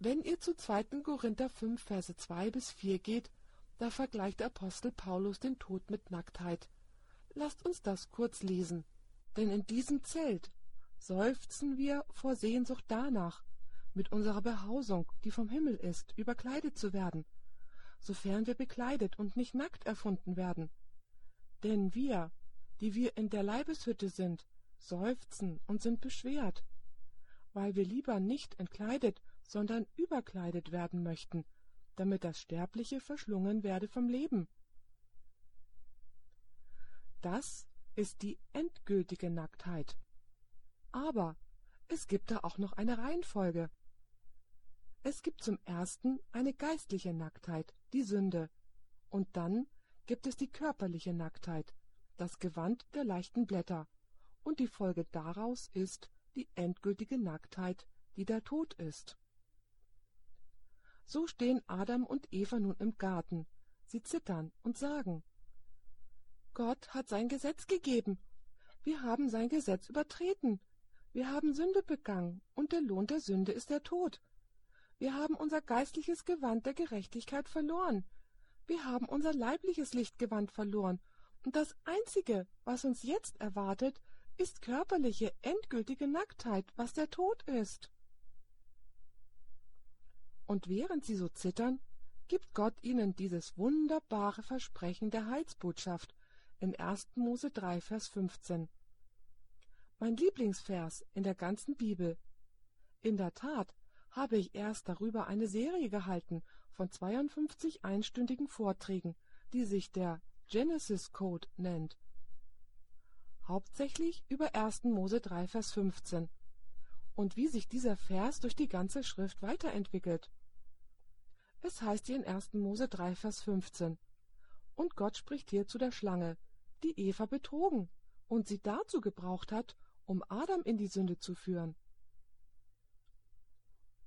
Wenn ihr zu 2. Korinther 5, Verse 2 bis 4 geht, da vergleicht Apostel Paulus den Tod mit Nacktheit. Lasst uns das kurz lesen. Denn in diesem Zelt seufzen wir vor Sehnsucht danach, mit unserer Behausung, die vom Himmel ist, überkleidet zu werden, sofern wir bekleidet und nicht nackt erfunden werden. Denn wir, die wir in der Leibeshütte sind, seufzen und sind beschwert, weil wir lieber nicht entkleidet, sondern überkleidet werden möchten, damit das Sterbliche verschlungen werde vom Leben. Das ist die endgültige Nacktheit. Aber es gibt da auch noch eine Reihenfolge. Es gibt zum ersten eine geistliche Nacktheit, die Sünde, und dann gibt es die körperliche Nacktheit, das Gewand der leichten Blätter, und die Folge daraus ist die endgültige Nacktheit, die der Tod ist. So stehen Adam und Eva nun im Garten. Sie zittern und sagen, Gott hat sein Gesetz gegeben. Wir haben sein Gesetz übertreten. Wir haben Sünde begangen, und der Lohn der Sünde ist der Tod. Wir haben unser geistliches Gewand der Gerechtigkeit verloren. Wir haben unser leibliches Lichtgewand verloren, und das Einzige, was uns jetzt erwartet, ist körperliche, endgültige Nacktheit, was der Tod ist. Und während sie so zittern, gibt Gott ihnen dieses wunderbare Versprechen der Heilsbotschaft in 1. Mose 3, Vers 15. Mein Lieblingsvers in der ganzen Bibel. In der Tat habe ich erst darüber eine Serie gehalten von 52 einstündigen Vorträgen, die sich der Genesis Code nennt. Hauptsächlich über 1. Mose 3, Vers 15 und wie sich dieser Vers durch die ganze Schrift weiterentwickelt. Es heißt hier in 1. Mose 3, Vers 15 Und Gott spricht hier zu der Schlange, die Eva betrogen und sie dazu gebraucht hat, um Adam in die Sünde zu führen.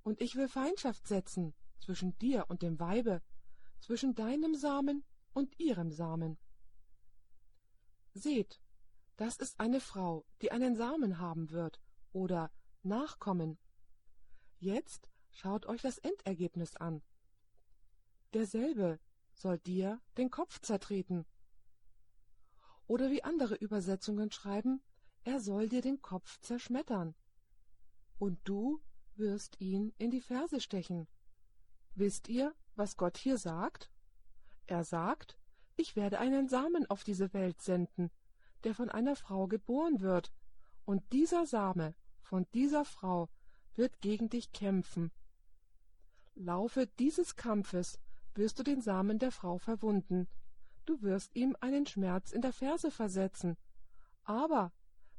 Und ich will Feindschaft setzen zwischen dir und dem Weibe, zwischen deinem Samen und ihrem Samen. Seht, das ist eine Frau, die einen Samen haben wird, oder Nachkommen. Jetzt schaut euch das Endergebnis an. Derselbe soll dir den Kopf zertreten. Oder wie andere Übersetzungen schreiben, er soll dir den Kopf zerschmettern. Und du wirst ihn in die Ferse stechen. Wisst ihr, was Gott hier sagt? Er sagt, ich werde einen Samen auf diese Welt senden, der von einer Frau geboren wird, und dieser Same von dieser Frau wird gegen dich kämpfen. Laufe dieses Kampfes wirst du den Samen der Frau verwunden, du wirst ihm einen Schmerz in der Ferse versetzen, aber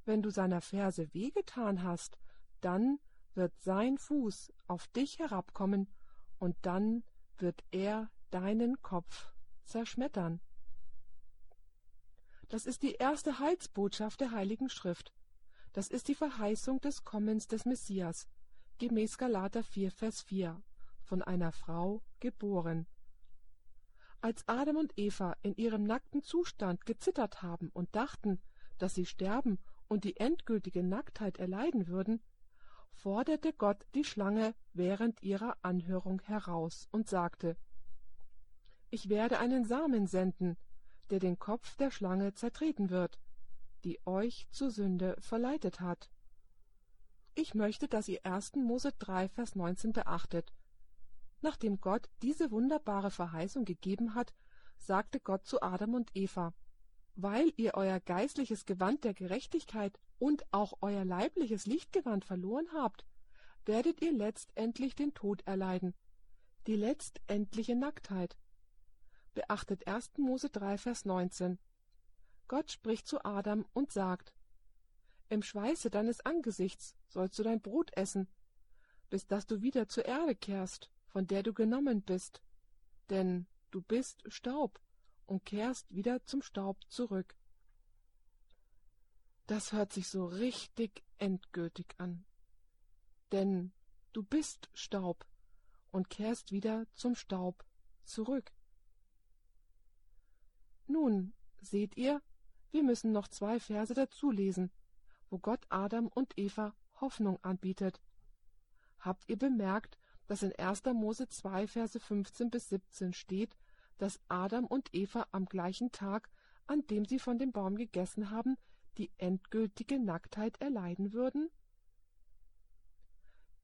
wenn du seiner Ferse wehgetan hast, dann wird sein Fuß auf dich herabkommen, und dann wird er deinen Kopf zerschmettern. Das ist die erste Heilsbotschaft der Heiligen Schrift. Das ist die Verheißung des Kommens des Messias, gemäß Galater 4, Vers 4, von einer Frau geboren. Als Adam und Eva in ihrem nackten Zustand gezittert haben und dachten, dass sie sterben und die endgültige Nacktheit erleiden würden, forderte Gott die Schlange während ihrer Anhörung heraus und sagte Ich werde einen Samen senden, der den Kopf der Schlange zertreten wird, die euch zur Sünde verleitet hat. Ich möchte, dass ihr 1. Mose 3, Vers 19 beachtet. Nachdem Gott diese wunderbare Verheißung gegeben hat, sagte Gott zu Adam und Eva, weil ihr euer geistliches Gewand der Gerechtigkeit und auch euer leibliches Lichtgewand verloren habt, werdet ihr letztendlich den Tod erleiden, die letztendliche Nacktheit. Beachtet 1. Mose 3, Vers 19. Gott spricht zu Adam und sagt, Im Schweiße deines Angesichts sollst du dein Brot essen, bis dass du wieder zur Erde kehrst, von der du genommen bist. Denn du bist Staub und kehrst wieder zum Staub zurück. Das hört sich so richtig endgültig an. Denn du bist Staub und kehrst wieder zum Staub zurück. Nun, seht ihr, wir müssen noch zwei Verse dazu lesen, wo Gott Adam und Eva Hoffnung anbietet. Habt ihr bemerkt, dass in 1. Mose 2, Verse 15 bis 17 steht, dass Adam und Eva am gleichen Tag, an dem sie von dem Baum gegessen haben, die endgültige Nacktheit erleiden würden?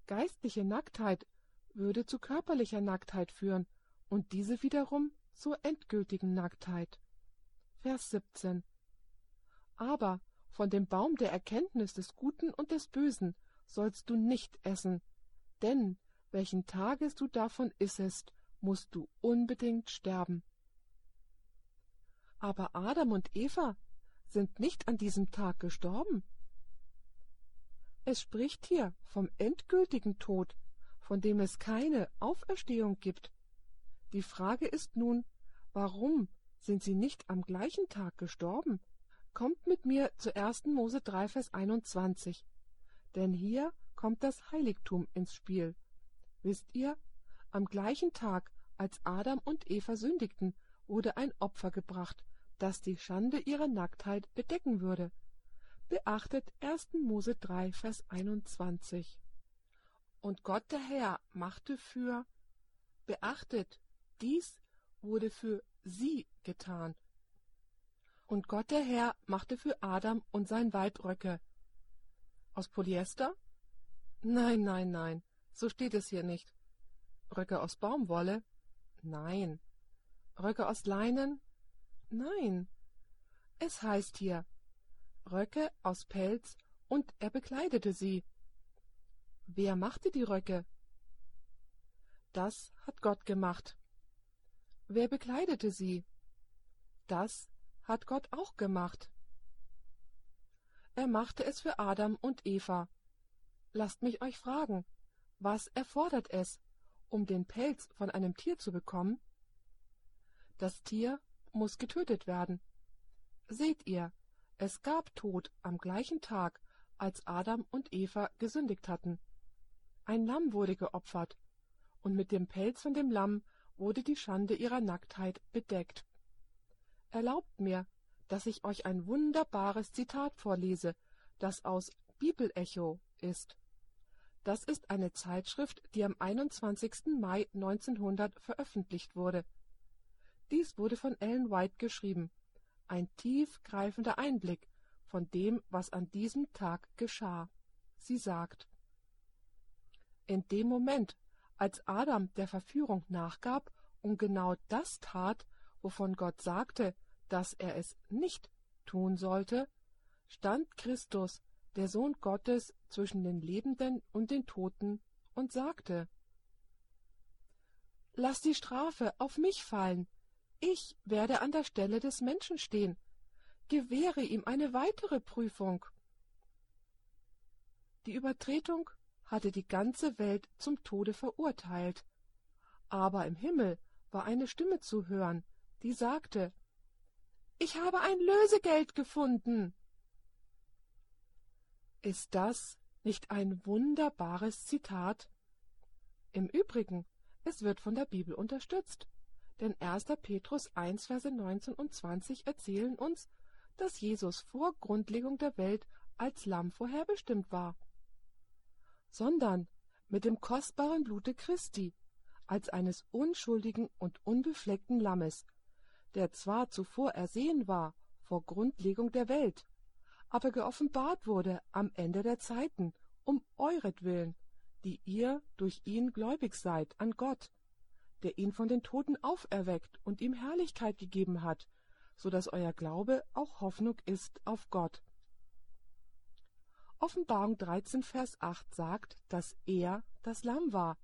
Geistliche Nacktheit würde zu körperlicher Nacktheit führen und diese wiederum zur endgültigen Nacktheit. Vers 17 Aber von dem Baum der Erkenntnis des Guten und des Bösen sollst du nicht essen, denn welchen Tages du davon issest, musst du unbedingt sterben. Aber Adam und Eva sind nicht an diesem Tag gestorben. Es spricht hier vom endgültigen Tod, von dem es keine Auferstehung gibt. Die Frage ist nun, warum sind sie nicht am gleichen Tag gestorben? Kommt mit mir zu 1. Mose 3, Vers 21. Denn hier kommt das Heiligtum ins Spiel. Wisst ihr, am gleichen Tag, als Adam und Eva sündigten, wurde ein Opfer gebracht, das die Schande ihrer Nacktheit bedecken würde. Beachtet 1. Mose 3, Vers 21. Und Gott der Herr machte für Beachtet, dies wurde für sie getan. Und Gott der Herr machte für Adam und sein Weib Röcke. Aus Polyester? Nein, nein, nein, so steht es hier nicht. Röcke aus Baumwolle? Nein. Röcke aus Leinen? Nein. Es heißt hier Röcke aus Pelz, und er bekleidete sie. Wer machte die Röcke? Das hat Gott gemacht. Wer bekleidete sie? Das hat Gott auch gemacht. Er machte es für Adam und Eva. Lasst mich euch fragen, was erfordert es, um den Pelz von einem Tier zu bekommen? Das Tier muss getötet werden. Seht ihr, es gab Tod am gleichen Tag, als Adam und Eva gesündigt hatten. Ein Lamm wurde geopfert, und mit dem Pelz von dem Lamm wurde die Schande ihrer Nacktheit bedeckt. Erlaubt mir, dass ich euch ein wunderbares Zitat vorlese, das aus Bibelecho ist. Das ist eine Zeitschrift, die am 21. Mai 1900 veröffentlicht wurde. Dies wurde von Ellen White geschrieben. Ein tiefgreifender Einblick von dem, was an diesem Tag geschah. Sie sagt, In dem Moment, als Adam der Verführung nachgab und genau das tat, wovon Gott sagte, dass er es nicht tun sollte, stand Christus der Sohn Gottes zwischen den Lebenden und den Toten und sagte, Lass die Strafe auf mich fallen, ich werde an der Stelle des Menschen stehen, gewähre ihm eine weitere Prüfung. Die Übertretung hatte die ganze Welt zum Tode verurteilt, aber im Himmel war eine Stimme zu hören, die sagte, Ich habe ein Lösegeld gefunden. Ist das nicht ein wunderbares Zitat? Im Übrigen, es wird von der Bibel unterstützt, denn 1. Petrus 1, Verse 19 und 20 erzählen uns, dass Jesus vor Grundlegung der Welt als Lamm vorherbestimmt war, sondern mit dem kostbaren Blute Christi, als eines unschuldigen und unbefleckten Lammes, der zwar zuvor ersehen war vor Grundlegung der Welt, aber geoffenbart wurde am Ende der Zeiten, um euretwillen, die ihr durch ihn gläubig seid an Gott, der ihn von den Toten auferweckt und ihm Herrlichkeit gegeben hat, so dass euer Glaube auch Hoffnung ist auf Gott. Offenbarung 13, Vers 8 sagt, dass er das Lamm war,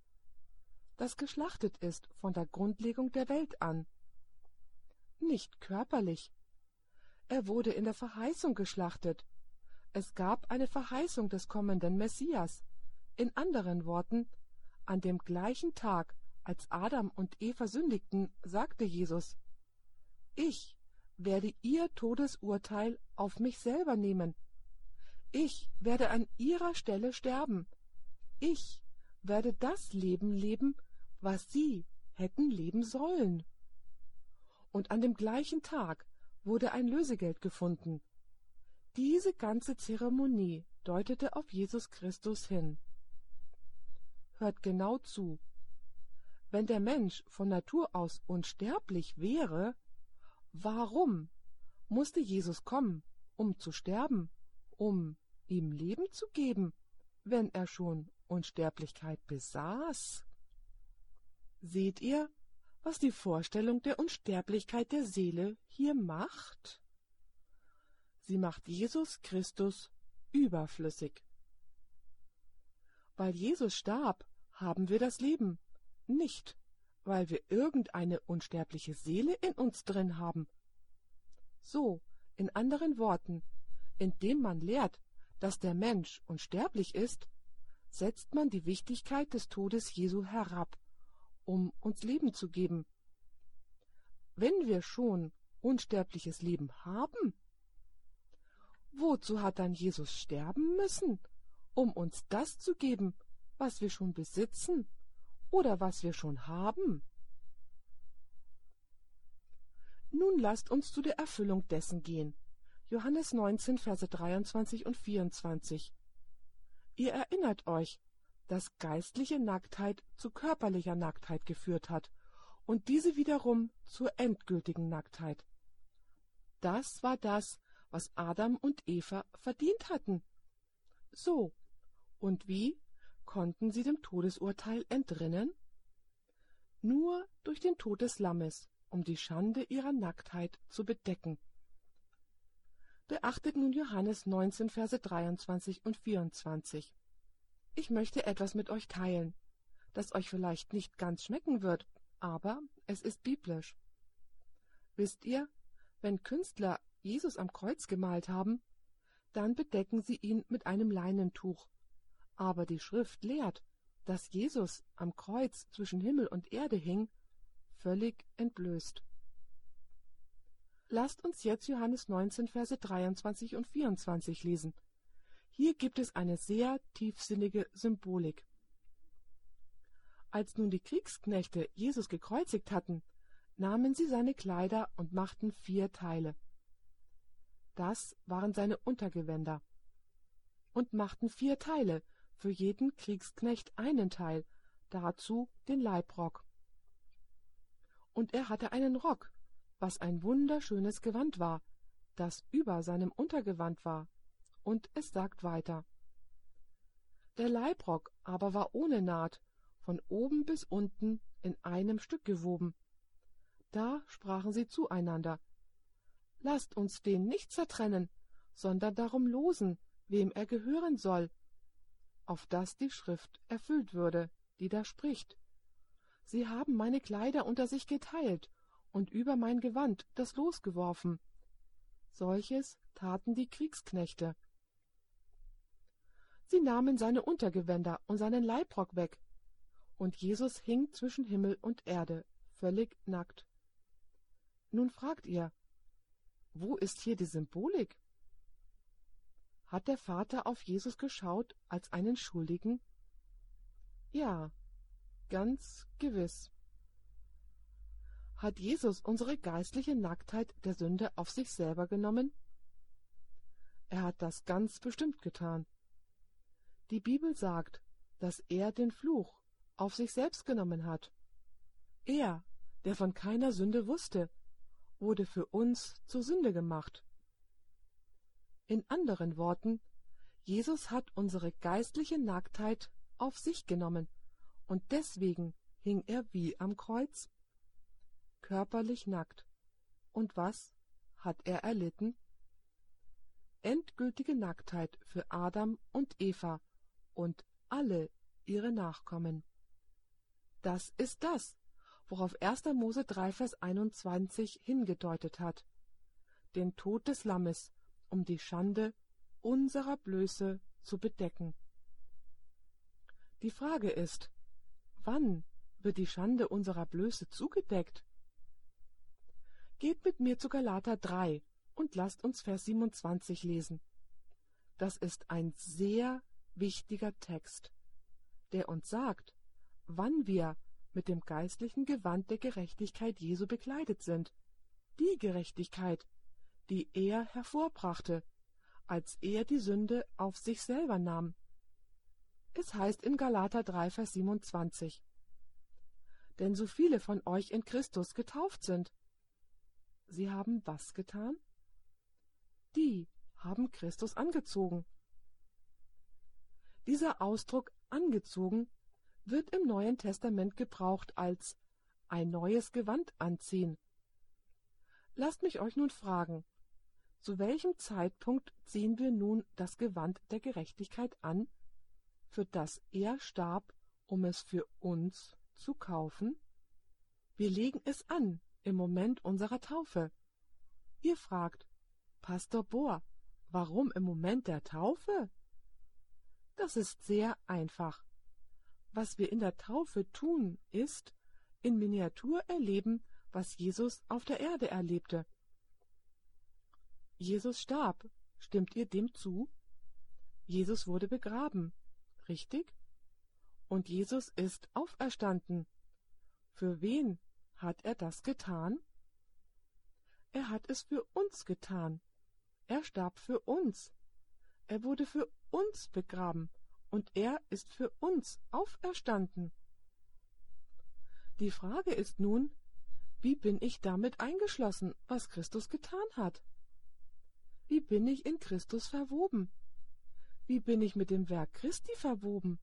das geschlachtet ist von der Grundlegung der Welt an. Nicht körperlich, er wurde in der Verheißung geschlachtet. Es gab eine Verheißung des kommenden Messias. In anderen Worten, an dem gleichen Tag, als Adam und Eva sündigten, sagte Jesus, Ich werde ihr Todesurteil auf mich selber nehmen. Ich werde an ihrer Stelle sterben. Ich werde das Leben leben, was sie hätten leben sollen. Und an dem gleichen Tag wurde ein Lösegeld gefunden. Diese ganze Zeremonie deutete auf Jesus Christus hin. Hört genau zu. Wenn der Mensch von Natur aus unsterblich wäre, warum musste Jesus kommen, um zu sterben, um ihm Leben zu geben, wenn er schon Unsterblichkeit besaß? Seht ihr, was die Vorstellung der Unsterblichkeit der Seele hier macht? Sie macht Jesus Christus überflüssig. Weil Jesus starb, haben wir das Leben, nicht weil wir irgendeine unsterbliche Seele in uns drin haben. So, in anderen Worten, indem man lehrt, dass der Mensch unsterblich ist, setzt man die Wichtigkeit des Todes Jesu herab um uns Leben zu geben. Wenn wir schon unsterbliches Leben haben, wozu hat dann Jesus sterben müssen, um uns das zu geben, was wir schon besitzen oder was wir schon haben? Nun lasst uns zu der Erfüllung dessen gehen. Johannes 19, Verse 23 und 24. Ihr erinnert euch, dass geistliche Nacktheit zu körperlicher Nacktheit geführt hat und diese wiederum zur endgültigen Nacktheit. Das war das, was Adam und Eva verdient hatten. So, und wie konnten sie dem Todesurteil entrinnen? Nur durch den Tod des Lammes, um die Schande ihrer Nacktheit zu bedecken. Beachtet nun Johannes 19, Verse 23 und 24. Ich möchte etwas mit euch teilen, das euch vielleicht nicht ganz schmecken wird, aber es ist biblisch. Wisst ihr, wenn Künstler Jesus am Kreuz gemalt haben, dann bedecken sie ihn mit einem Leinentuch. Aber die Schrift lehrt, dass Jesus am Kreuz zwischen Himmel und Erde hing, völlig entblößt. Lasst uns jetzt Johannes 19, Verse 23 und 24 lesen. Hier gibt es eine sehr tiefsinnige Symbolik. Als nun die Kriegsknechte Jesus gekreuzigt hatten, nahmen sie seine Kleider und machten vier Teile. Das waren seine Untergewänder. Und machten vier Teile, für jeden Kriegsknecht einen Teil, dazu den Leibrock. Und er hatte einen Rock, was ein wunderschönes Gewand war, das über seinem Untergewand war, und es sagt weiter. Der Leibrock aber war ohne Naht, von oben bis unten in einem Stück gewoben. Da sprachen sie zueinander, Lasst uns den nicht zertrennen, sondern darum losen, wem er gehören soll, auf dass die Schrift erfüllt würde, die da spricht. Sie haben meine Kleider unter sich geteilt und über mein Gewand das Los geworfen. Solches taten die Kriegsknechte. Sie nahmen seine Untergewänder und seinen Leibrock weg, und Jesus hing zwischen Himmel und Erde, völlig nackt. Nun fragt ihr, wo ist hier die Symbolik? Hat der Vater auf Jesus geschaut als einen Schuldigen? Ja, ganz gewiss. Hat Jesus unsere geistliche Nacktheit der Sünde auf sich selber genommen? Er hat das ganz bestimmt getan. Die Bibel sagt, dass er den Fluch auf sich selbst genommen hat. Er, der von keiner Sünde wusste, wurde für uns zur Sünde gemacht. In anderen Worten, Jesus hat unsere geistliche Nacktheit auf sich genommen, und deswegen hing er wie am Kreuz körperlich nackt. Und was hat er erlitten? Endgültige Nacktheit für Adam und Eva und alle ihre Nachkommen. Das ist das, worauf 1. Mose 3, Vers 21 hingedeutet hat. Den Tod des Lammes, um die Schande unserer Blöße zu bedecken. Die Frage ist, wann wird die Schande unserer Blöße zugedeckt? Geht mit mir zu Galater 3 und lasst uns Vers 27 lesen. Das ist ein sehr wichtiger Text, der uns sagt, wann wir mit dem geistlichen Gewand der Gerechtigkeit Jesu bekleidet sind. Die Gerechtigkeit, die er hervorbrachte, als er die Sünde auf sich selber nahm. Es heißt in Galater 3, Vers 27. Denn so viele von euch in Christus getauft sind, Sie haben was getan? Die haben Christus angezogen. Dieser Ausdruck angezogen wird im Neuen Testament gebraucht als ein neues Gewand anziehen. Lasst mich euch nun fragen, zu welchem Zeitpunkt ziehen wir nun das Gewand der Gerechtigkeit an, für das er starb, um es für uns zu kaufen? Wir legen es an im Moment unserer Taufe. Ihr fragt, Pastor Bohr, warum im Moment der Taufe? Das ist sehr einfach. Was wir in der Taufe tun, ist, in Miniatur erleben, was Jesus auf der Erde erlebte. Jesus starb, stimmt ihr dem zu? Jesus wurde begraben, richtig? Und Jesus ist auferstanden. Für wen hat er das getan? Er hat es für uns getan. Er starb für uns. Er wurde für uns begraben und er ist für uns auferstanden. Die Frage ist nun, wie bin ich damit eingeschlossen, was Christus getan hat? Wie bin ich in Christus verwoben? Wie bin ich mit dem Werk Christi verwoben?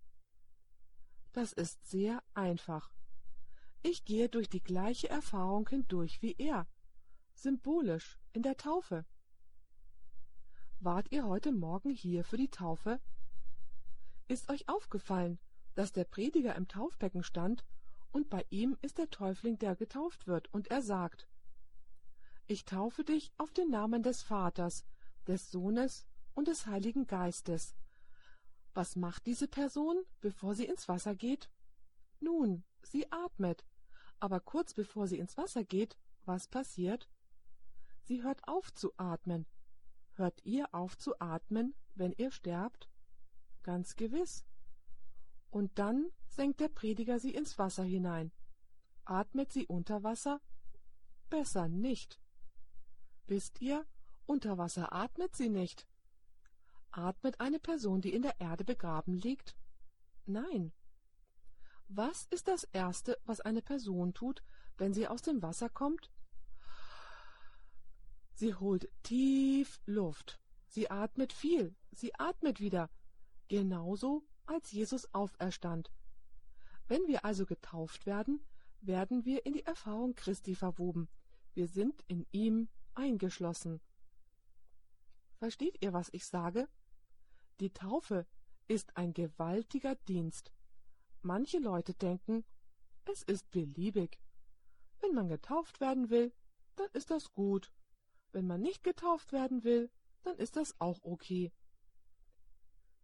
Das ist sehr einfach. Ich gehe durch die gleiche Erfahrung hindurch wie er, symbolisch in der Taufe. Wart ihr heute Morgen hier für die Taufe? Ist euch aufgefallen, dass der Prediger im Taufbecken stand und bei ihm ist der Täufling, der getauft wird, und er sagt, Ich taufe dich auf den Namen des Vaters, des Sohnes und des Heiligen Geistes. Was macht diese Person, bevor sie ins Wasser geht? Nun, sie atmet, aber kurz bevor sie ins Wasser geht, was passiert? Sie hört auf zu atmen. Hört ihr auf zu atmen, wenn ihr sterbt? Ganz gewiss. Und dann senkt der Prediger sie ins Wasser hinein. Atmet sie unter Wasser? Besser nicht. Wisst ihr, unter Wasser atmet sie nicht. Atmet eine Person, die in der Erde begraben liegt? Nein. Was ist das Erste, was eine Person tut, wenn sie aus dem Wasser kommt? Sie holt tief Luft. Sie atmet viel. Sie atmet wieder. Genauso, als Jesus auferstand. Wenn wir also getauft werden, werden wir in die Erfahrung Christi verwoben. Wir sind in ihm eingeschlossen. Versteht ihr, was ich sage? Die Taufe ist ein gewaltiger Dienst. Manche Leute denken, es ist beliebig. Wenn man getauft werden will, dann ist das gut. Wenn man nicht getauft werden will, dann ist das auch okay.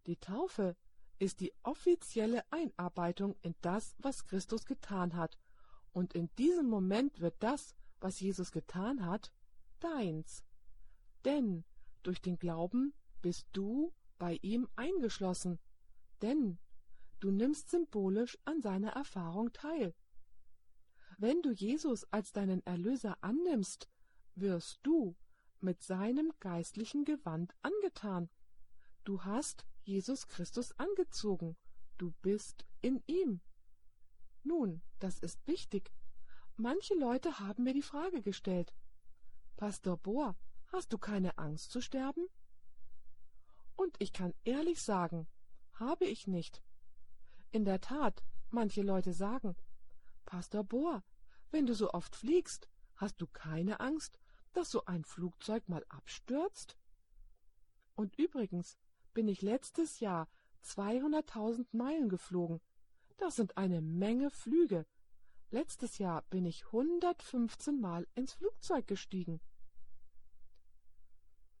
Die Taufe ist die offizielle Einarbeitung in das, was Christus getan hat, und in diesem Moment wird das, was Jesus getan hat, deins. Denn durch den Glauben bist du bei ihm eingeschlossen, denn du nimmst symbolisch an seiner Erfahrung teil. Wenn du Jesus als deinen Erlöser annimmst, wirst du mit seinem geistlichen Gewand angetan. Du hast Jesus Christus angezogen, du bist in ihm. Nun, das ist wichtig. Manche Leute haben mir die Frage gestellt. Pastor Bohr, hast du keine Angst zu sterben? Und ich kann ehrlich sagen, habe ich nicht. In der Tat, manche Leute sagen, Pastor Bohr, wenn du so oft fliegst, hast du keine Angst, dass so ein Flugzeug mal abstürzt? Und übrigens bin ich letztes Jahr 200.000 Meilen geflogen. Das sind eine Menge Flüge. Letztes Jahr bin ich 115 Mal ins Flugzeug gestiegen.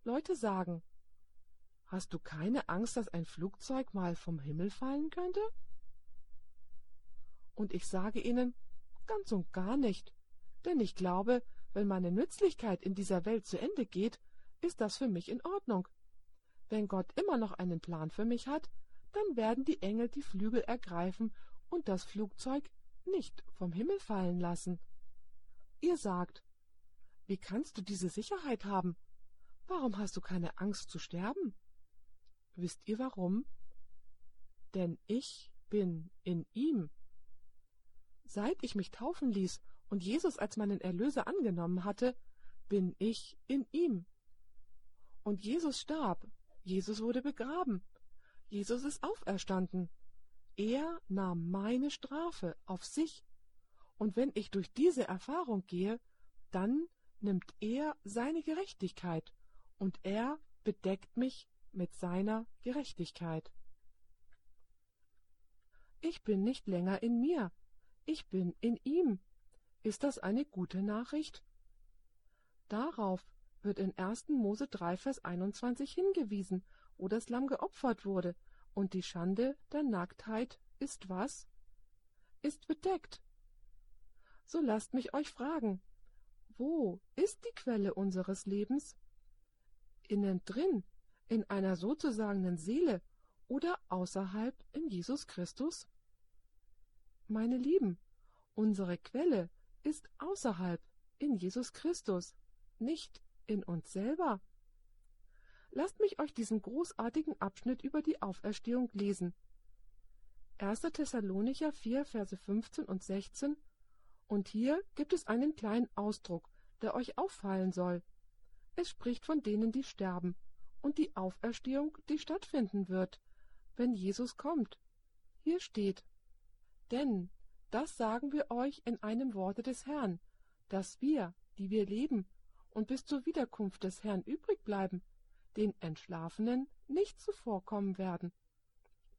Leute sagen, hast du keine Angst, dass ein Flugzeug mal vom Himmel fallen könnte? Und ich sage ihnen, ganz und gar nicht, denn ich glaube, wenn meine Nützlichkeit in dieser Welt zu Ende geht, ist das für mich in Ordnung. Wenn Gott immer noch einen Plan für mich hat, dann werden die Engel die Flügel ergreifen und das Flugzeug nicht vom Himmel fallen lassen. Ihr sagt, wie kannst du diese Sicherheit haben? Warum hast du keine Angst zu sterben? Wisst ihr warum? Denn ich bin in ihm. Seit ich mich taufen ließ und Jesus als meinen Erlöser angenommen hatte, bin ich in ihm. Und Jesus starb, Jesus wurde begraben, Jesus ist auferstanden. Er nahm meine Strafe auf sich. Und wenn ich durch diese Erfahrung gehe, dann nimmt er seine Gerechtigkeit und er bedeckt mich mit seiner Gerechtigkeit. Ich bin nicht länger in mir, ich bin in ihm. Ist das eine gute Nachricht? Darauf wird in 1. Mose 3, Vers 21 hingewiesen, wo das Lamm geopfert wurde, und die Schande der Nacktheit ist was? Ist bedeckt. So lasst mich euch fragen, wo ist die Quelle unseres Lebens? Innen drin, in einer sozusagen Seele oder außerhalb in Jesus Christus? Meine Lieben, unsere Quelle ist außerhalb in Jesus Christus, nicht in uns selber. Lasst mich euch diesen großartigen Abschnitt über die Auferstehung lesen. 1. Thessalonicher 4, Verse 15 und 16 Und hier gibt es einen kleinen Ausdruck, der euch auffallen soll. Es spricht von denen, die sterben, und die Auferstehung, die stattfinden wird, wenn Jesus kommt. Hier steht, denn, das sagen wir euch in einem Worte des Herrn, dass wir, die wir leben und bis zur Wiederkunft des Herrn übrig bleiben, den Entschlafenen nicht zuvorkommen werden.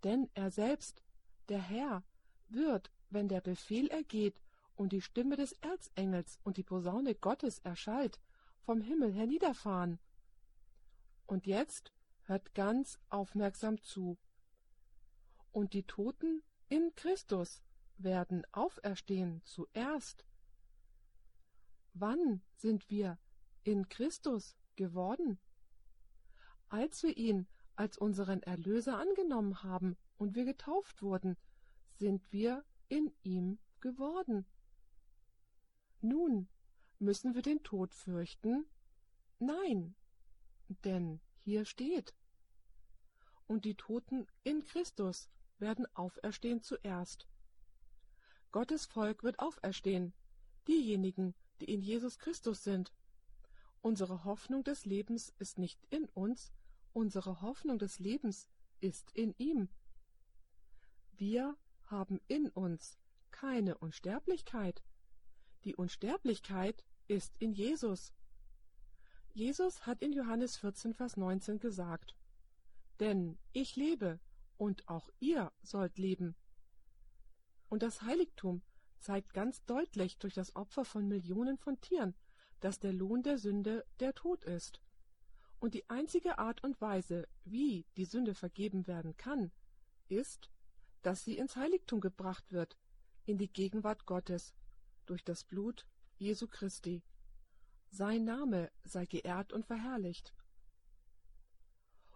Denn er selbst, der Herr, wird, wenn der Befehl ergeht und die Stimme des Erzengels und die Posaune Gottes erschallt, vom Himmel herniederfahren. Und jetzt hört ganz aufmerksam zu. Und die Toten in Christus werden auferstehen zuerst. Wann sind wir in Christus geworden? Als wir ihn als unseren Erlöser angenommen haben und wir getauft wurden, sind wir in ihm geworden. Nun, müssen wir den Tod fürchten? Nein, denn hier steht, und die Toten in Christus werden auferstehen zuerst. Gottes Volk wird auferstehen, diejenigen, die in Jesus Christus sind. Unsere Hoffnung des Lebens ist nicht in uns, unsere Hoffnung des Lebens ist in ihm. Wir haben in uns keine Unsterblichkeit. Die Unsterblichkeit ist in Jesus. Jesus hat in Johannes 14, Vers 19 gesagt, Denn ich lebe, und auch ihr sollt leben. Und das Heiligtum zeigt ganz deutlich durch das Opfer von Millionen von Tieren, dass der Lohn der Sünde der Tod ist. Und die einzige Art und Weise, wie die Sünde vergeben werden kann, ist, dass sie ins Heiligtum gebracht wird, in die Gegenwart Gottes, durch das Blut Jesu Christi. Sein Name sei geehrt und verherrlicht.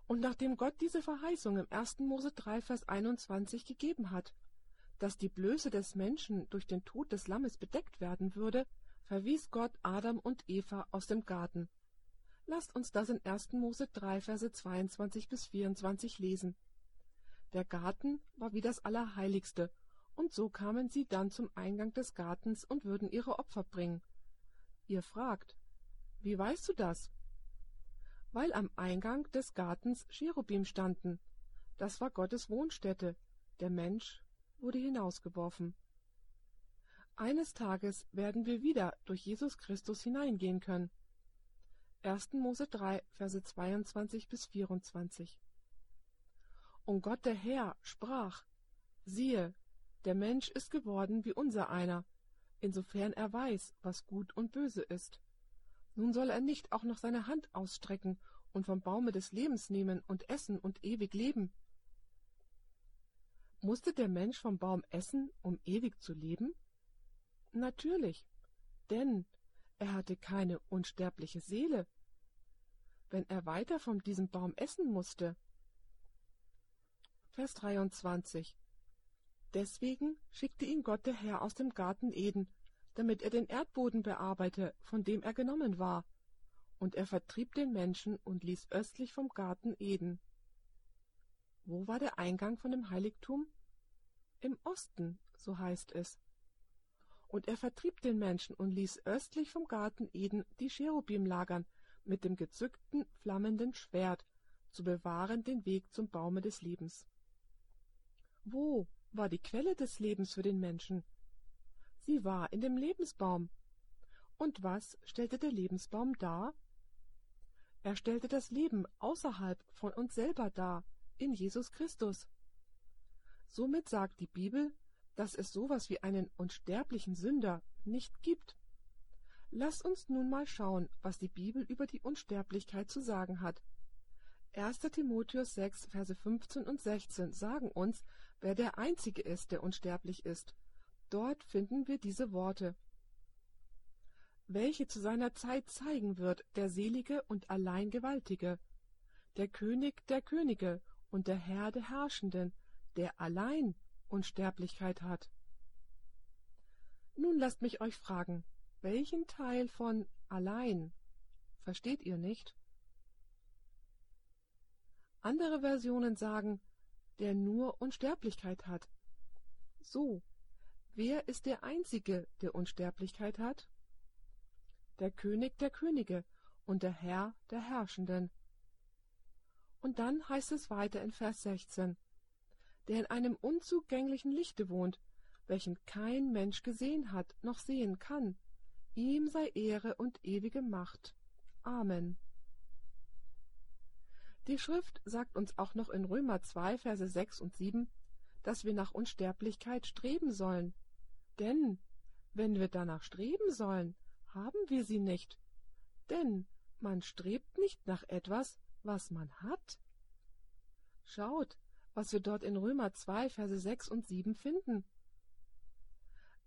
Und nachdem Gott diese Verheißung im 1. Mose 3, Vers 21 gegeben hat, dass die Blöße des Menschen durch den Tod des Lammes bedeckt werden würde, verwies Gott Adam und Eva aus dem Garten. Lasst uns das in 1. Mose 3, Verse 22 bis 24 lesen. Der Garten war wie das Allerheiligste, und so kamen sie dann zum Eingang des Gartens und würden ihre Opfer bringen. Ihr fragt, wie weißt du das? Weil am Eingang des Gartens Cherubim standen. Das war Gottes Wohnstätte. Der Mensch wurde hinausgeworfen. Eines Tages werden wir wieder durch Jesus Christus hineingehen können. 1. Mose 3, Verse 22 bis 24. Und Gott der Herr sprach, siehe, der Mensch ist geworden wie unser einer, insofern er weiß, was gut und böse ist. Nun soll er nicht auch noch seine Hand ausstrecken und vom Baume des Lebens nehmen und essen und ewig leben. Musste der Mensch vom Baum essen, um ewig zu leben? Natürlich, denn er hatte keine unsterbliche Seele. Wenn er weiter von diesem Baum essen musste. Vers 23 Deswegen schickte ihn Gott der Herr aus dem Garten Eden, damit er den Erdboden bearbeite, von dem er genommen war. Und er vertrieb den Menschen und ließ östlich vom Garten Eden. Wo war der Eingang von dem Heiligtum? Im Osten, so heißt es. Und er vertrieb den Menschen und ließ östlich vom Garten Eden die Cherubim lagern, mit dem gezückten, flammenden Schwert, zu bewahren den Weg zum Baume des Lebens. Wo war die Quelle des Lebens für den Menschen? Sie war in dem Lebensbaum. Und was stellte der Lebensbaum dar? Er stellte das Leben außerhalb von uns selber dar, in Jesus Christus. Somit sagt die Bibel, dass es sowas wie einen unsterblichen Sünder nicht gibt. Lass uns nun mal schauen, was die Bibel über die Unsterblichkeit zu sagen hat. 1. Timotheus 6, Verse 15 und 16 sagen uns, wer der Einzige ist, der unsterblich ist. Dort finden wir diese Worte, welche zu seiner Zeit zeigen wird der Selige und allein Gewaltige, der König der Könige und der Herr der Herrschenden, der allein Unsterblichkeit hat. Nun lasst mich euch fragen, welchen Teil von allein versteht ihr nicht? Andere Versionen sagen, der nur Unsterblichkeit hat. So, Wer ist der Einzige, der Unsterblichkeit hat? Der König der Könige und der Herr der Herrschenden. Und dann heißt es weiter in Vers 16, der in einem unzugänglichen Lichte wohnt, welchen kein Mensch gesehen hat noch sehen kann. Ihm sei Ehre und ewige Macht. Amen. Die Schrift sagt uns auch noch in Römer 2, Verse 6 und 7, dass wir nach Unsterblichkeit streben sollen. Denn, wenn wir danach streben sollen, haben wir sie nicht. Denn man strebt nicht nach etwas, was man hat. Schaut, was wir dort in Römer 2, Verse 6 und 7 finden.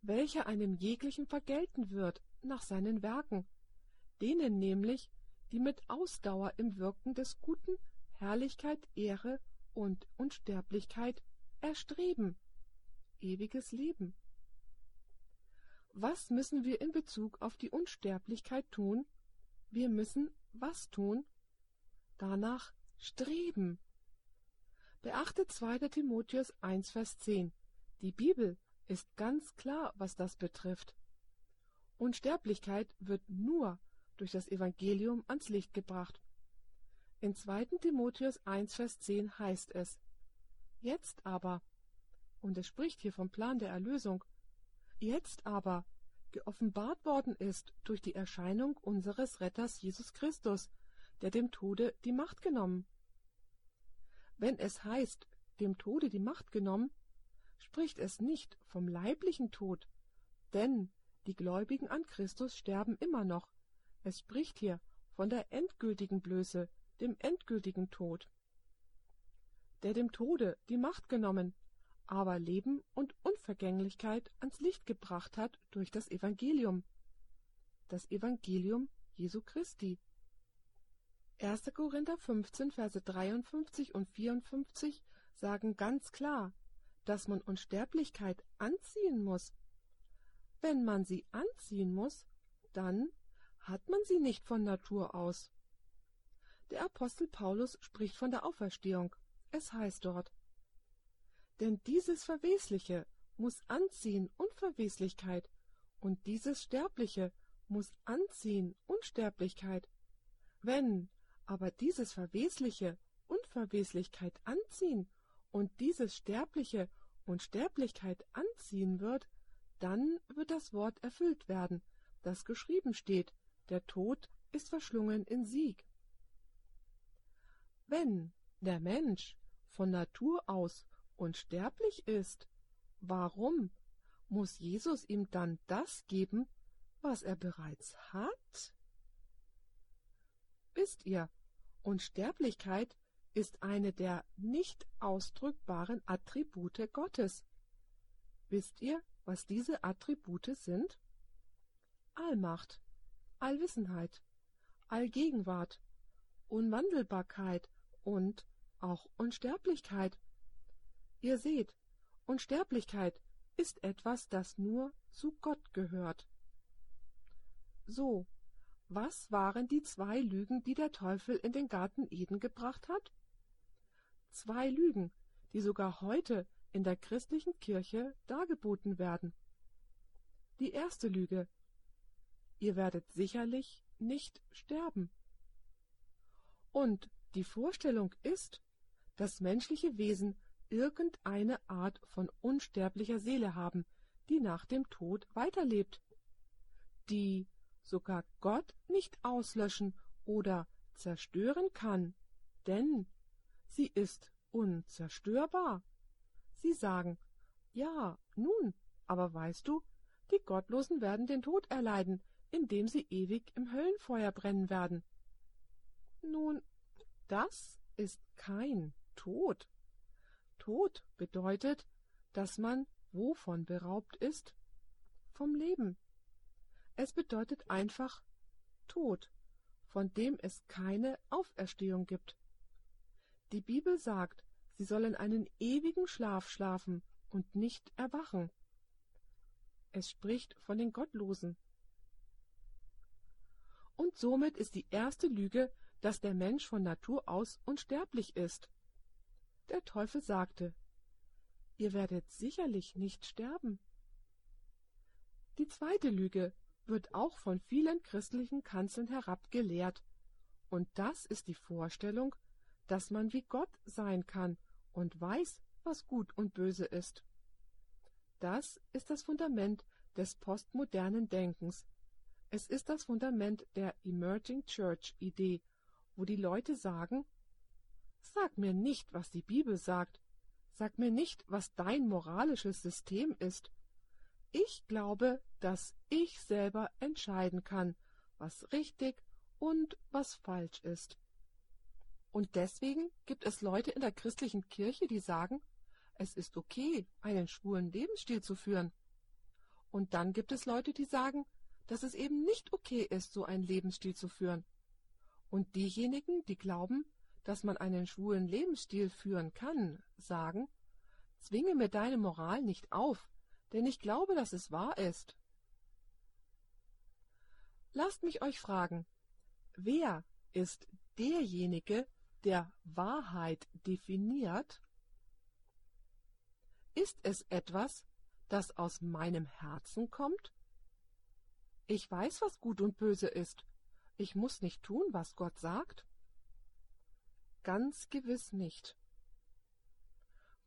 Welcher einem jeglichen vergelten wird nach seinen Werken, denen nämlich, die mit Ausdauer im Wirken des Guten Herrlichkeit, Ehre und Unsterblichkeit erstreben. Ewiges Leben. Was müssen wir in Bezug auf die Unsterblichkeit tun? Wir müssen was tun? Danach streben. Beachtet 2. Timotheus 1, Vers 10. Die Bibel ist ganz klar, was das betrifft. Unsterblichkeit wird nur durch das Evangelium ans Licht gebracht. In 2. Timotheus 1, Vers 10 heißt es, Jetzt aber, und es spricht hier vom Plan der Erlösung, jetzt aber geoffenbart worden ist durch die Erscheinung unseres Retters Jesus Christus, der dem Tode die Macht genommen. Wenn es heißt, dem Tode die Macht genommen, spricht es nicht vom leiblichen Tod, denn die Gläubigen an Christus sterben immer noch. Es spricht hier von der endgültigen Blöße, dem endgültigen Tod. Der dem Tode die Macht genommen, aber Leben und Unvergänglichkeit ans Licht gebracht hat durch das Evangelium. Das Evangelium Jesu Christi. 1. Korinther 15, Verse 53 und 54 sagen ganz klar, dass man Unsterblichkeit anziehen muss. Wenn man sie anziehen muss, dann hat man sie nicht von Natur aus. Der Apostel Paulus spricht von der Auferstehung. Es heißt dort, denn dieses Verwesliche muss anziehen Unverweslichkeit, und dieses Sterbliche muss anziehen Unsterblichkeit. Wenn aber dieses Verwesliche Unverweslichkeit anziehen und dieses Sterbliche Unsterblichkeit anziehen wird, dann wird das Wort erfüllt werden, das geschrieben steht, der Tod ist verschlungen in Sieg. Wenn der Mensch von Natur aus unsterblich ist, warum muss Jesus ihm dann das geben, was er bereits hat? Wisst ihr, Unsterblichkeit ist eine der nicht ausdrückbaren Attribute Gottes. Wisst ihr, was diese Attribute sind? Allmacht, Allwissenheit, Allgegenwart, Unwandelbarkeit und auch Unsterblichkeit. Ihr seht, Unsterblichkeit ist etwas, das nur zu Gott gehört. So, was waren die zwei Lügen, die der Teufel in den Garten Eden gebracht hat? Zwei Lügen, die sogar heute in der christlichen Kirche dargeboten werden. Die erste Lüge. Ihr werdet sicherlich nicht sterben. Und die Vorstellung ist, dass menschliche Wesen irgendeine Art von unsterblicher Seele haben, die nach dem Tod weiterlebt, die sogar Gott nicht auslöschen oder zerstören kann, denn sie ist unzerstörbar. Sie sagen, ja, nun, aber weißt du, die Gottlosen werden den Tod erleiden, indem sie ewig im Höllenfeuer brennen werden. Nun, das ist kein Tod. Tod bedeutet, dass man wovon beraubt ist? Vom Leben. Es bedeutet einfach Tod, von dem es keine Auferstehung gibt. Die Bibel sagt, sie sollen einen ewigen Schlaf schlafen und nicht erwachen. Es spricht von den Gottlosen. Und somit ist die erste Lüge, dass der Mensch von Natur aus unsterblich ist. Der Teufel sagte, Ihr werdet sicherlich nicht sterben. Die zweite Lüge wird auch von vielen christlichen Kanzeln herab gelehrt. Und das ist die Vorstellung, dass man wie Gott sein kann und weiß, was gut und böse ist. Das ist das Fundament des postmodernen Denkens. Es ist das Fundament der Emerging Church Idee, wo die Leute sagen, sag mir nicht, was die Bibel sagt, sag mir nicht, was dein moralisches System ist. Ich glaube, dass ich selber entscheiden kann, was richtig und was falsch ist. Und deswegen gibt es Leute in der christlichen Kirche, die sagen, es ist okay, einen schwulen Lebensstil zu führen. Und dann gibt es Leute, die sagen, dass es eben nicht okay ist, so einen Lebensstil zu führen. Und diejenigen, die glauben, dass man einen schwulen Lebensstil führen kann, sagen, zwinge mir deine Moral nicht auf, denn ich glaube, dass es wahr ist. Lasst mich euch fragen, wer ist derjenige, der Wahrheit definiert? Ist es etwas, das aus meinem Herzen kommt? Ich weiß, was gut und böse ist. Ich muss nicht tun, was Gott sagt. Ganz gewiss nicht.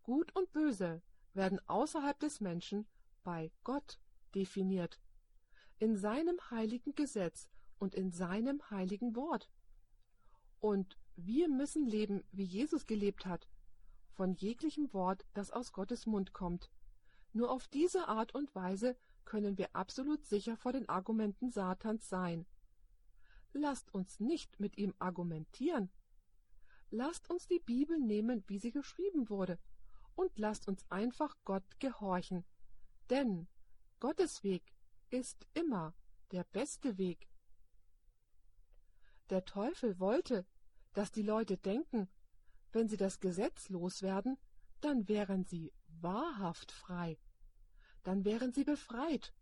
Gut und böse werden außerhalb des Menschen bei Gott definiert, in seinem heiligen Gesetz und in seinem heiligen Wort. Und wir müssen leben, wie Jesus gelebt hat, von jeglichem Wort, das aus Gottes Mund kommt. Nur auf diese Art und Weise können wir absolut sicher vor den Argumenten Satans sein. Lasst uns nicht mit ihm argumentieren. Lasst uns die Bibel nehmen, wie sie geschrieben wurde, und lasst uns einfach Gott gehorchen. Denn Gottes Weg ist immer der beste Weg. Der Teufel wollte, dass die Leute denken, wenn sie das Gesetz loswerden, dann wären sie wahrhaft frei dann wären sie befreit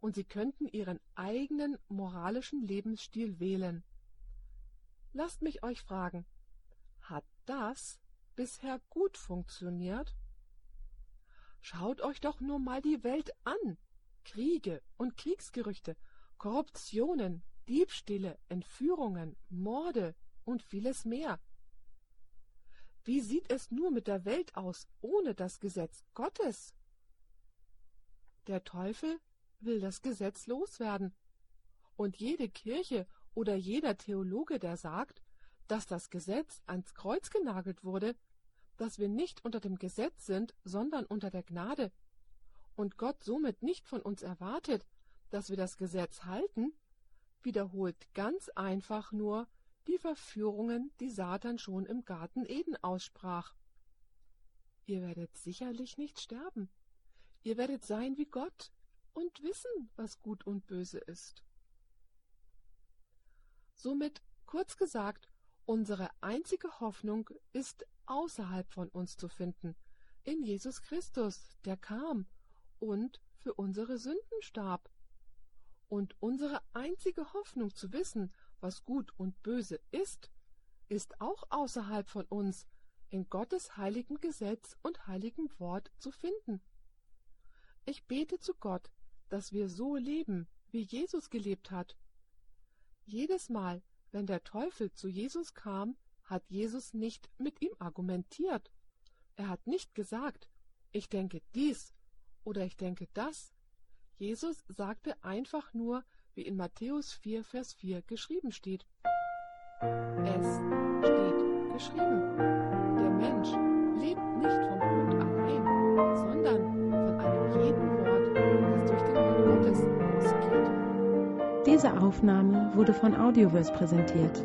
und sie könnten ihren eigenen moralischen Lebensstil wählen. Lasst mich euch fragen, hat das bisher gut funktioniert? Schaut euch doch nur mal die Welt an. Kriege und Kriegsgerüchte, Korruptionen, Diebstähle, Entführungen, Morde und vieles mehr. Wie sieht es nur mit der Welt aus ohne das Gesetz Gottes? Der Teufel will das Gesetz loswerden. Und jede Kirche oder jeder Theologe, der sagt, dass das Gesetz ans Kreuz genagelt wurde, dass wir nicht unter dem Gesetz sind, sondern unter der Gnade, und Gott somit nicht von uns erwartet, dass wir das Gesetz halten, wiederholt ganz einfach nur die Verführungen, die Satan schon im Garten Eden aussprach. Ihr werdet sicherlich nicht sterben. Ihr werdet sein wie Gott und wissen, was gut und böse ist. Somit, kurz gesagt, unsere einzige Hoffnung ist außerhalb von uns zu finden, in Jesus Christus, der kam und für unsere Sünden starb. Und unsere einzige Hoffnung zu wissen, was gut und böse ist, ist auch außerhalb von uns, in Gottes heiligem Gesetz und heiligem Wort zu finden. Ich bete zu Gott, dass wir so leben, wie Jesus gelebt hat. Jedes Mal, wenn der Teufel zu Jesus kam, hat Jesus nicht mit ihm argumentiert. Er hat nicht gesagt, ich denke dies oder ich denke das. Jesus sagte einfach nur, wie in Matthäus 4, Vers 4 geschrieben steht. Es steht geschrieben. Der Mensch lebt nicht vom Brot allein, sondern Diese Aufnahme wurde von Audioverse präsentiert,